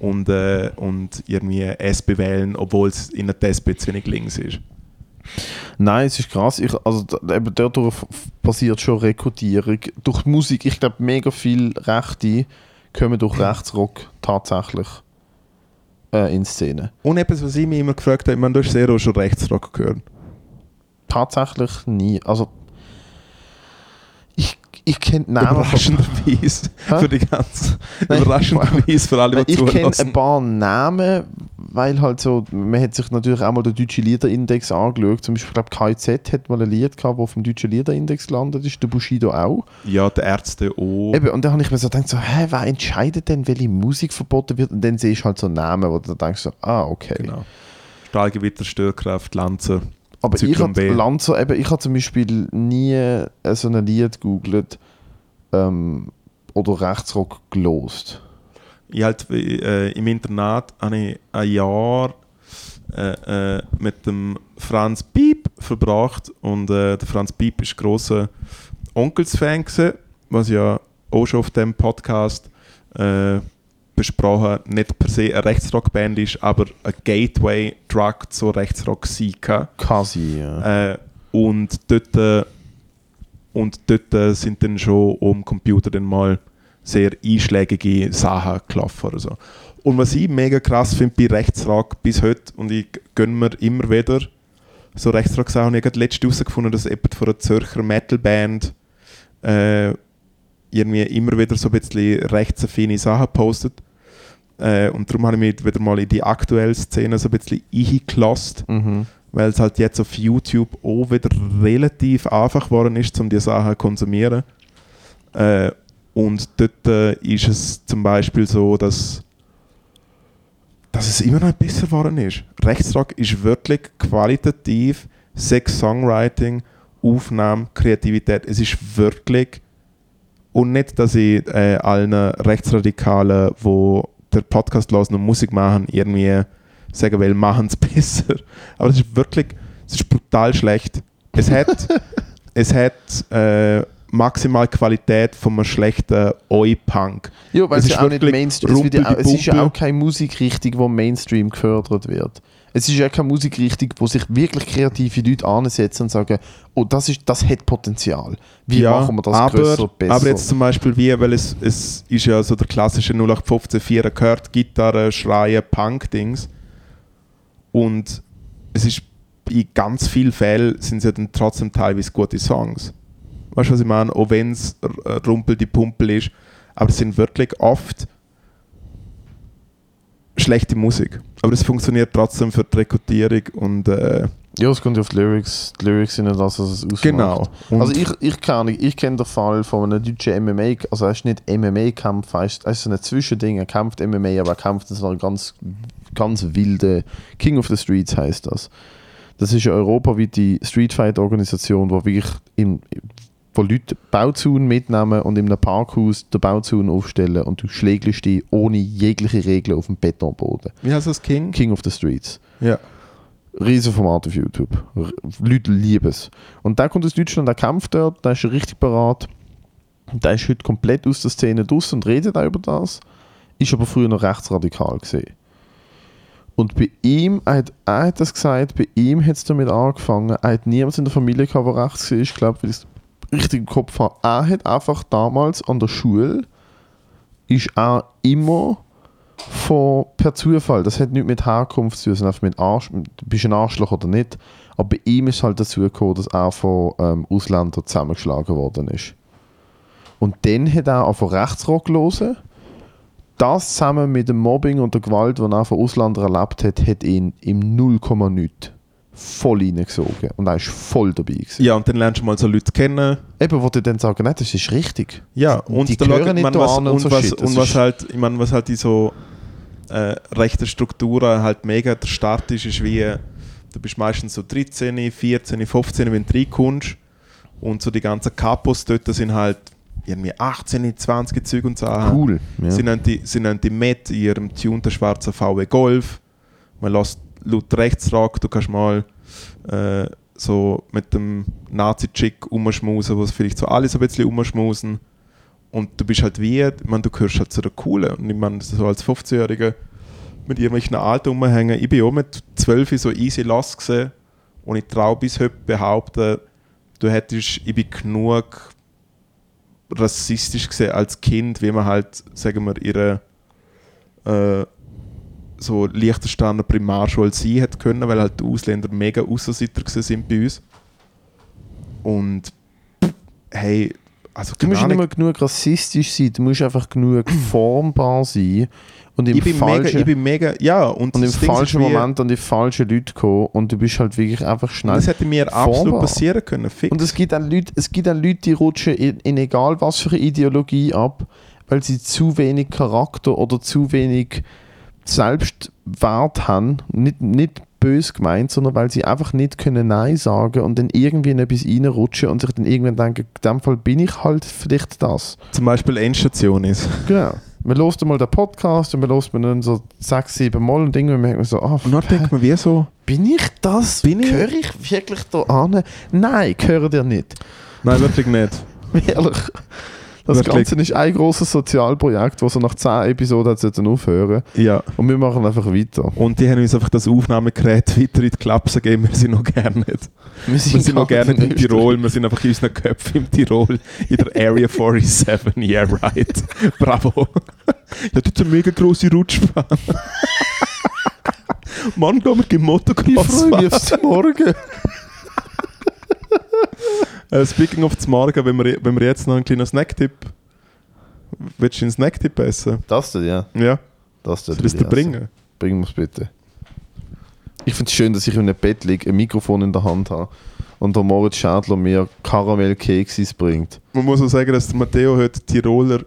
und, äh, und irgendwie SP wählen, obwohl es in der SP zu wenig links ist. Nein, es ist krass. Ich, also eben dadurch passiert schon Rekrutierung. Durch die Musik, ich glaube, mega viel Rechte kommen durch Rechtsrock tatsächlich äh, in Szene. Und etwas, was ich mich immer gefragt habe, ich meine, du hast sehr auch schon Rechtsrock gehört. Tatsächlich nie. Also ich, ich kenne Namen Überraschenderweise für die ganze. Überraschenderweise für alle, die Ich kenne ein paar Namen, weil halt so, man hat sich natürlich auch mal den deutschen Liederindex angeschaut. Zum Beispiel, ich glaube, KZ hat mal ein Lied gehabt, das auf dem deutschen Liederindex gelandet ist, der Bushido auch. Ja, der Ärzte auch. Eben, und dann habe ich mir so gedacht, so, hä, wer entscheidet denn, welche Musik verboten wird? Und dann siehst du halt so Namen, wo du denkst, so, ah, okay. Genau. Stahlgewitter, Störkraft, Lanze. Aber ich Zyklon habe B. Lanzo, eben, ich habe zum Beispiel nie äh, so ein Lied gegoogelt ähm, oder Rechtsrock gelost. Ich halt, äh, Im Internat habe ich ein Jahr äh, äh, mit dem Franz Piep verbracht und äh, der Franz Piep ist großer Onkels-Fan was ja auch schon auf dem Podcast äh, besprochen, nicht per se eine Rechtsrock-Band ist, aber ein Gateway-Drug zur Rechtsrock sein kann. Quasi, ja. Äh, und dort, äh, und dort äh, sind dann schon am Computer dann mal sehr einschlägige Sachen gelaufen oder so. Und was ich mega krass finde bei Rechtsrock bis heute, und ich gönne mir immer wieder so Rechtsrock-Sachen, und ich habe letztens herausgefunden, dass jemand von einer Zürcher Metal-Band äh, irgendwie immer wieder so ein bisschen rechtsaffine Sachen postet. Äh, und darum habe ich mich wieder mal in die aktuelle Szene so ein bisschen eingelassen Mhm. weil es halt jetzt auf YouTube auch wieder relativ einfach geworden ist, um diese Sachen zu konsumieren. Äh, und dort äh, ist es zum Beispiel so, dass, dass es immer noch besser geworden ist. Rechtsrock ist wirklich qualitativ Sex, Songwriting, Aufnahme, Kreativität. Es ist wirklich und nicht, dass ich äh, allen Rechtsradikalen, die den Podcast hören und Musik machen, irgendwie sagen will, machen es besser. Aber es ist wirklich, es ist brutal schlecht. Es hat, es hat äh, maximal Qualität von einem schlechten Oi-Punk. Ja, weil Es ist ja auch nicht Mainstream es, ja auch, es ist ja auch keine Musikrichtung, die Mainstream gefördert wird. Es ist ja keine Musikrichtung, wo sich wirklich kreative Leute ansetzen und sagen, oh, das, ist, das hat Potenzial. Wie machen wir das aber, grösser, besser? Aber jetzt zum Beispiel wie, weil es, es ist ja so der klassische 0815 4 gehört, Gitarre, Schreien, Punk-Dings. Und es ist in ganz vielen Fällen sind es ja dann trotzdem teilweise gute Songs. Weißt du, was ich meine? Auch wenn es r- Rumpel die Pumpel ist. Aber es sind wirklich oft schlechte Musik. Aber es funktioniert trotzdem für die Rekrutierung und äh, Ja, es kommt ja auf die Lyrics. Die Lyrics sind ja das, was es ausmacht. Genau. Und also ich, ich kenne ich kenn den Fall von einem deutschen MMA, also er ist nicht MMA-Kampf, er ist, er ist so ein Zwischending, er kämpft MMA, aber er kämpft in so einer ganz, ganz wilde King of the Streets heißt das. Das ist eine europaweite Streetfight-Organisation, wo wirklich im, wo Leute Bauzaun mitnehmen und in einem Parkhaus den Bauzaun aufstellen und du schlägst die ohne jegliche Regeln auf dem Betonboden. wie heißt das King? King of the Streets. Ja. riesen Format auf YouTube. R Leute lieben es. Und der kommt aus Deutschland, der kämpft dort, der ist richtig parat. Der ist heute komplett aus der Szene draus und redet auch über das. Ist aber früher noch rechtsradikal gesehen. Und bei ihm, er hat, er hat das gesagt, bei ihm hat es damit angefangen, er hat niemand in der Familie gehabt, der rechts war, ich glaube, weil es richtig im Kopf habe. Er hat einfach damals an der Schule, ist er immer von, per Zufall, das hat nichts mit Herkunft zu tun, einfach mit Arsch, du bist ein Arschloch oder nicht. Aber bei ihm ist halt dazu gekommen, dass er von ähm, Ausländern zusammengeschlagen worden ist. Und dann hat er auch von Rechtsrock hören. Das zusammen mit dem Mobbing und der Gewalt, die er von Ausländern erlebt hat, hat ihn im 0, nichts voll reingesogen. Und er ist voll dabei gewesen. ja, und dann lernst du mal so Leute kennen. Eben, wo du dann sagen, nein, das ist richtig. Ja, und Die da gehören schaut nicht man, was, und und, so was, Shit. Und was halt, ich meine, was halt die so äh, rechte Strukturen halt mega der Start ist, ist wie, du bist meistens so 13, 14, 15, wenn du reinkommst und so die ganzen Kapos dort sind halt irgendwie 18, 20 Züge und so. Cool. Ja. Sie nennen die, sie nennen die mit in ihrem tunten schwarzen VW Golf. Man lässt laut Rechtsrock, du kannst mal äh, so mit dem Nazi-Chick umschmusen, wo es vielleicht so alle so ein bisschen umschmusen. Und du bist halt wie, ich meine, du gehörst halt zu der Coolen. Und ich meine, so als 15-Jähriger mit irgendwelchen Alten rumhängen. Ich bin auch mit 12 so easy los gesehen. Und ich traue bis heute behaupten, du hättest, ich bin genug rassistisch gesehen als Kind, wie man halt, sagen wir, ihre äh, so Liechtensteiner Primarschule sein hätte können, weil halt die Ausländer mega Aussenseiter sind bei uns. Und hey, also Du musst nicht mehr genug rassistisch sein, du musst einfach genug formbar sein und im ich bin, mega, falschen, ich bin mega, ja, und, und im Ding falschen Moment an die falschen Leute kommen und du bist halt wirklich einfach schnell. das hätte mir absolut formbar. passieren können. Fix. Und es gibt auch Leute, es gibt auch Leute die rutschen in, in egal was für eine Ideologie ab, weil sie zu wenig Charakter oder zu wenig Selbstwert haben. Nicht, nicht bös gemeint, sondern weil sie einfach nicht können Nein sagen und dann irgendwie in etwas reinrutschen und sich dann irgendwann denken, in dem Fall bin ich halt vielleicht das. Zum Beispiel Endstation ist. Genau. Man hört mal den Podcast und man hört man dann so sechs, sieben Mal und irgendwann merkt man so, ah, Und dann denkt man, wie so? bin ich das? Bin ich? Gehöre ich wirklich da an? Nein, gehöre dir nicht. Nein, wirklich nicht. Ehrlich. Das Wirklich. Ganze ist ein großes Sozialprojekt, das so nach 10 Episoden hat aufhören Ja. Und wir machen einfach weiter. Und die haben uns einfach das Aufnahmegerät weiter in die Klapse gegeben. Wir sind noch gerne nicht. Wir sind noch gerne in Tirol. Wir sind einfach in unseren Köpfen im Tirol. In der Area 47. Yeah, right. Bravo. Ja, das ist eine mega grosse Rutschbahn. Mann, gehen wir gehen Ich Motocross freue mich aufs Morgen. Äh, speaking of zum Morgen, wenn wir, wenn wir jetzt noch einen kleinen Snacktipp... Willst du einen Snacktipp essen? Das denn, ja. Ja. Das ich es dir bringen? Bring mir's bitte. Ich finde es schön, dass ich in einem Bett liege, ein Mikrofon in der Hand habe und der Moritz Schädler mir Karamellkeksis bringt. Man muss auch sagen, dass der Matteo heute Tiroler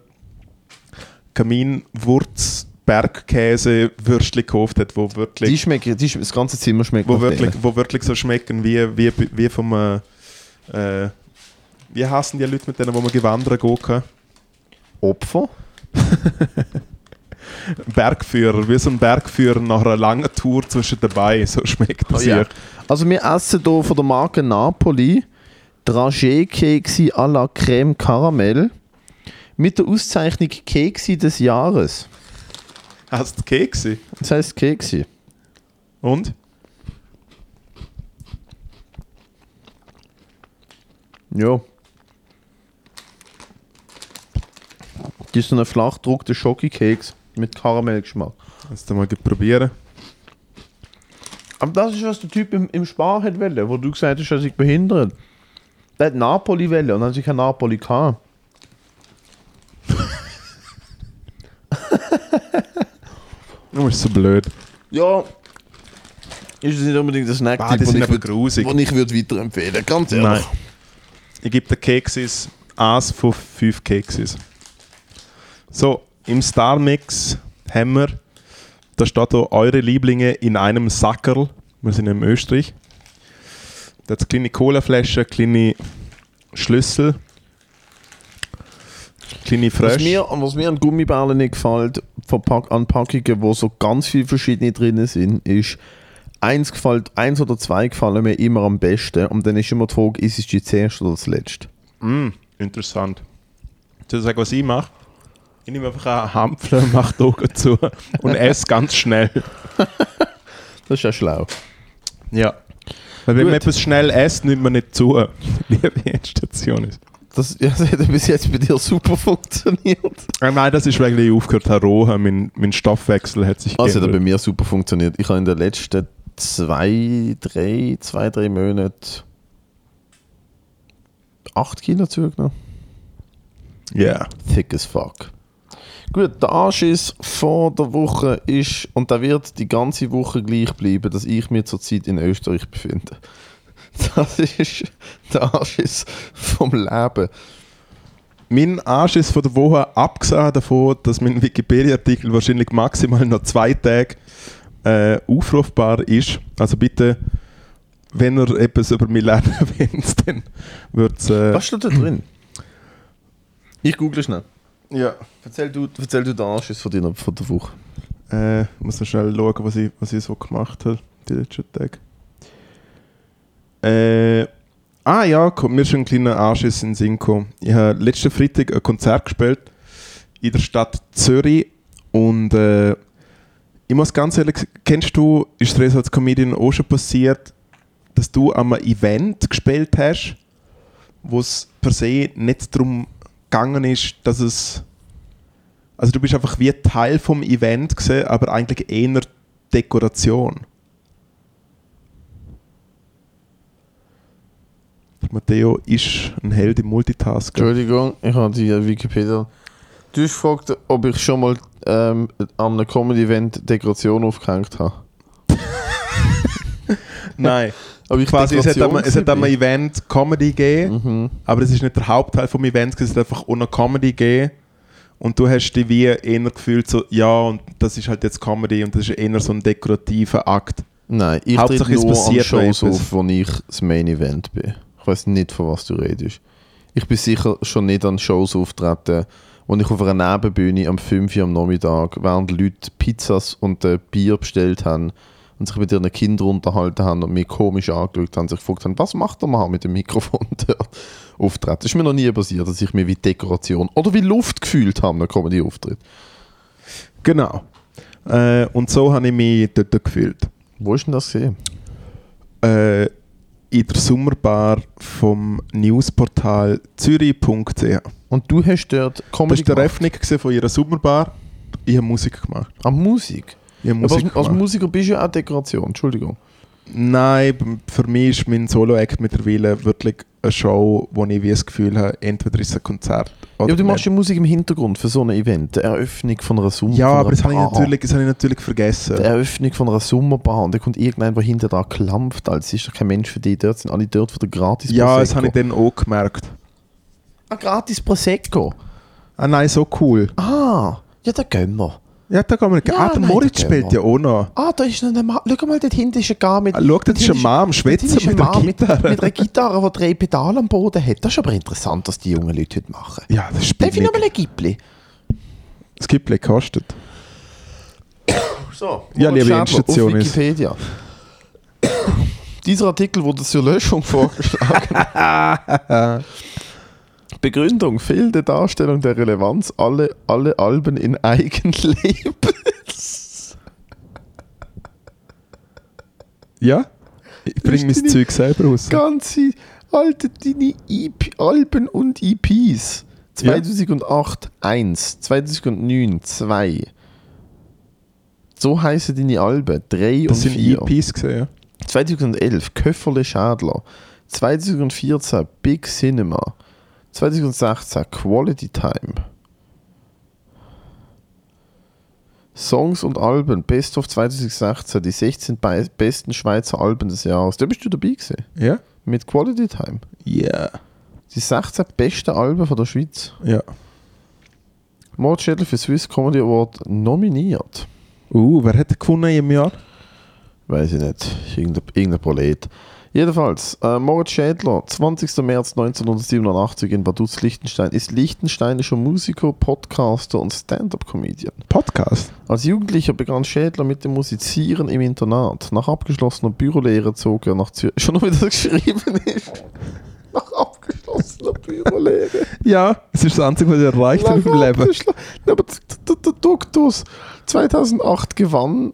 Kaminwurz Bergkäse Würstchen gekauft hat, wo Die wirklich, schmecken, die, das ganze Zimmer schmeckt wo wirklich, denen. wo wirklich so schmecken wie, wie, wie vom äh, äh, wie heißen die Leute mit denen, wo man gewandert gehen kann? Opfer? Bergführer, wie so ein Bergführer nach einer langen Tour zwischen dabei, so schmeckt das Oh ja. hier. Also wir essen hier von der Marke Napoli Dragé-Keksi à la Crème Caramel mit der Auszeichnung Keksi des Jahres. Du Kekse? Das heißt Keksi. Und? Ja. Das ist so ein flachdruckter Schokokeks mit Karamellgeschmack. Kannst du mal probieren? Aber das ist, was der Typ im, im Spar hat wollen, wo du gesagt hast, dass ich behindert. Der hat Napoli wollen und dann sich kein Napoli gehabt. Du bist so blöd. Ja. ist es nicht unbedingt ein Snack, Ah, die sind ich, aber grusig. den ich würde weiterempfehlen Ganz ehrlich. Nein. Ich gebe den Keksis 1 von 5 Keksis. So, im Star Mix haben wir, da steht hier eure Lieblinge in einem Sackerl. Wir sind in Österreich. Da hat kleine Colaflaschen, kleine Schlüssel, kleine Was Frösche. mir, was mir an Gummibärlen nicht gefällt, Verpack an Packungen, wo so ganz viele verschiedene drin sind, ist, eins, gefällt, eins oder zwei gefallen mir immer am besten. Und dann ist immer die Frage, ist es die zuerst oder das letzte? Mm, interessant. Soll ich sagen, was ich mache? Ich nehme einfach einen Hampfler, mache die Augen zu und esse ganz schnell. Das ist ja schlau. Ja. Weil wenn man Gut. etwas schnell isst, nimmt man nicht zu, wie die Endstation ist. Das, ja, das hat bis jetzt bei dir super funktioniert. Äh, nein, das ist, weil ich aufgehört habe, rohen. Mein, mein Stoffwechsel hat sich Also hat er bei geändert. mir super funktioniert. Ich habe in den letzten zwei, drei, zwei, drei Monaten 8 Kilo zugenommen. Ja. Thick as fuck. Gut, der Anschiss vor der Woche ist, und der wird die ganze Woche gleich bleiben, dass ich mich zurzeit in Österreich befinde. Das ist der Anschiss vom Leben. Mein Anschiss von der Woche, abgesehen davon, dass mein Wikipedia-Artikel wahrscheinlich maximal noch zwei Tage äh, aufrufbar ist. Also bitte, wenn ihr etwas über mich lernen wollt, dann wird es... Äh, Was steht da drin? Ich google schnell. ja. Erzähl du, erzähl du den Anschiss von, deiner, von der Woche. Äh, ich muss noch schnell schauen, was ich, was ich so gemacht habe die letzten Tage. Äh, ah ja, mir ist ein kleiner Anschiss in den Sinn gekommen. Ich habe letzten Freitag ein Konzert gespielt in der Stadt Zürich und äh, ich muss ganz ehrlich sagen, kennst du, ist dir als Comedian auch schon passiert, dass du an einem Event gespielt hast, wo es per se nicht darum gegangen ist, dass es also du bist einfach wie Teil vom Event gesehen, aber eigentlich eher Dekoration. Matteo ist ein Held im Multitasking. Entschuldigung, ich habe die Wikipedia. Du hast gefragt, ob ich schon mal ähm, an einem Comedy-Event Dekoration aufgehängt habe. Nein, Aber ich quasi es hat, es am bin. Event Comedy gegeben, Mhm. aber es ist nicht der Hauptteil vom Event, es hat einfach ohne Comedy gegeben. Und du hast dich wie eher gefühlt so, ja, und das ist halt jetzt Comedy und das ist eher so ein dekorativer Akt. Nein, ich Hauptsache, tritt nur an Shows auf, wo ich das Main Event bin. Ich weiß nicht, von was du redest. Ich bin sicher schon nicht an Shows auftreten, wo ich auf einer Nebenbühne am 5 Uhr am Nachmittag, während Leute Pizzas und äh, Bier bestellt haben und sich mit ihren Kindern unterhalten haben und mich komisch angeschaut haben, sich gefragt haben, was macht der Mann mit dem Mikrofon dort auftreten. Das ist mir noch nie passiert, dass ich mich wie Dekoration oder wie Luft gefühlt habe, nach Comedy-Auftritt. Genau. Äh, und so habe ich mich dort gefühlt. Wo ist denn das gesehen? äh, in der Sommerbar vom Newsportal zürich.ch. Und du hast dort Das Comedy war die gemacht? Eröffnung von ihrer Sommerbar. Ich habe Musik gemacht. An Musik? Ich habe Aber Musik als, als gemacht. Musiker bist du ja auch Dekoration, Entschuldigung. Nein, für mich ist mein Solo-Act mittlerweile wirklich eine Show, wo ich wie das Gefühl habe, entweder ist es ein Konzert Ja, oder aber du machst ja Musik im Hintergrund für so ein Event. Die Eröffnung von einer Sommerbar. Ja, aber das habe ich, natürlich, das habe ich natürlich Die vergessen. Eröffnung von einer Sommerbar und da kommt irgendein, der hinter da klampft. Als ist doch kein Mensch für die dort, sind alle dort für den gratis Ja, das habe ich dann auch gemerkt. Ah, gratis Prosecco. Ah nein, so cool. Ah, ja, da gehen wir. Ja, da kann man. Ja, ah, der nein, Moritz da spielt gehen ja auch noch. Ah, da ist noch ein Mann. Schau mal, dort hinten ist ein Gar mit... Ah, schau, das ist ein Mann am Schwätzen ist mit der Mann mit, Gitarre. mit einer Gitarre, die drei Pedale am Boden hat. Das ist aber interessant, was die jungen Leute heute machen. Ja, das ist Darf ich billig. noch mal ein Gipli? Das Gipfel kostet. So, Ja, Moritz liebe Schädler Endstation auf ist- Wikipedia. Dieser Artikel wurde zur Löschung vorgeschlagen. Begründung, fehlende Darstellung der Relevanz, alle, alle Alben in Eigenlabels. Ja? Ich bringe mein Zeug selber raus. Ganze alte deine EP, Alben und EPs. 2008 1, 2009 2. So heißen deine Alben 3 Das und sind 4. EPs gesehen, ja. 2011 Köfferle Schadler. 2014 Big Cinema. 2016 Quality Time. Songs und Alben, Best of 2016, die 16 bei- besten Schweizer Alben des Jahres. Da bist du dabei gewesen. Ja? Mit Quality Time. Ja. Die 16 besten Alben von der Schweiz. Ja. Mord Schädel für Swiss Comedy Award nominiert. Uh, wer hat gewonnen im Jahr? Weiß ich nicht. Irgendein, irgendein Prolet. Jedenfalls, äh, Moritz Schädler, 20. März 1987 in Vaduz, Liechtenstein, ist liechtensteinischer Musiker, Podcaster und Stand-up-Comedian. Podcast. Als Jugendlicher begann Schädler mit dem Musizieren im Internat. Nach abgeschlossener Bürolehre zog er nach Zürich. Schon noch, wie das geschrieben ist. Nach abgeschlossener Bürolehre. Ja, es ist das Einzige, was ich erreicht habe im Leben. Ja, aber der Doktus 2008 gewann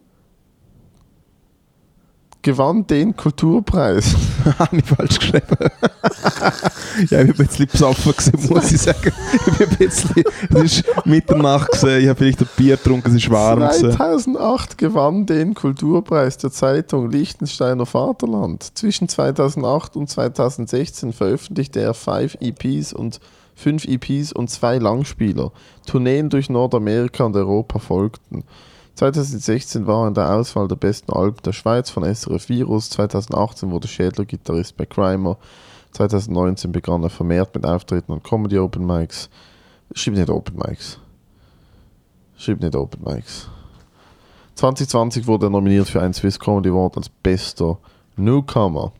gewann den Kulturpreis. Habe ich falsch geschrieben. ja, ich bin ein bisschen besoffen gewesen, muss ich sagen. Ich ein bisschen, es ist Mitternacht gewesen, ich habe vielleicht ein Bier getrunken, es ist warm gewesen. 2008 gewann den Kulturpreis der Zeitung Liechtensteiner Vaterland. Zwischen 2008 und 2016 veröffentlichte er five EPs und fünf EPs und zwei Langspieler. Tourneen durch Nordamerika und Europa folgten. 2016 war er in der Auswahl der besten Alben der Schweiz von SRF Virus. 2018 wurde Schädler Gitarrist bei Crimer. 2019 begann er vermehrt mit Auftritten an Comedy Open Mics. Schreib nicht Open Mics. Schreib nicht Open Mics. 2020 wurde er nominiert für einen Swiss Comedy Award als bester Newcomer.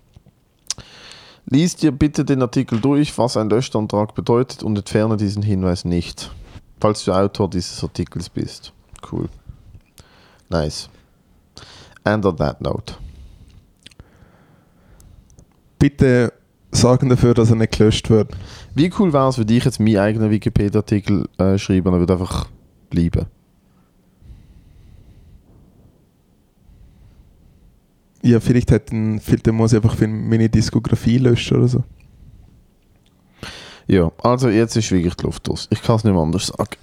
Lies dir bitte den Artikel durch, was ein Löschantrag bedeutet und entferne diesen Hinweis nicht, falls du Autor dieses Artikels bist. Cool. Nice. And on that note. Bitte sorgen dafür, dass er nicht gelöscht wird. Wie cool wäre es, wenn ich jetzt meinen eigenen Wikipedia-Artikel äh, schreibe und er würde einfach bleiben? Ja, vielleicht, hat ein, vielleicht muss ich einfach für meine Diskografie löschen oder so. Ja, also jetzt ist wirklich die Luft aus. Ich kann es nicht anders sagen.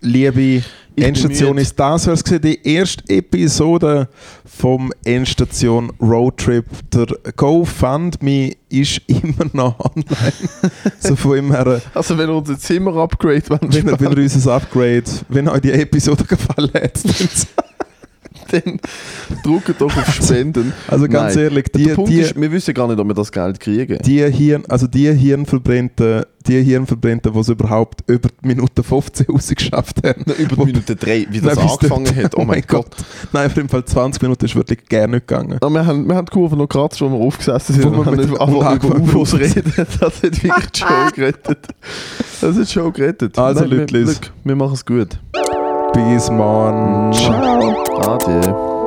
Liebe Ich Endstation ist das, was gesehen die erste Episode vom Endstation Roadtrip. Der GoFundMe ist immer noch online. so von ihm her, Also wenn ihr unser Zimmer-Upgrade wollt, wenn wenn ihr unser Upgrade, wenn euch die Episode gefallen hat, dann drückt doch auf Spenden. also ganz Nein. ehrlich, Der die, Punkt die, ist, wir wissen gar nicht, ob wir das Geld kriegen. die Hirn, also die Hirnverbrennten, die Hirnverbrennten, die es überhaupt über die Minute 15 rausgeschafft haben. Über die Minute 3, wie Nein, das bis angefangen hat. Oh mein Gott. Nein, auf jeden Fall 20 Minuten ist wirklich gerne nicht gegangen. Ja, wir, haben, wir haben die Kurve noch gekratzt, wo wir aufgesessen sind. Wo und wir haben mit über, aber über angefangen UFOs reden. Das hat wirklich die Show gerettet. Das hat die Show gerettet. Also, Nein, wir, wir machen es gut. Bis morgen. Ciao. Adieu.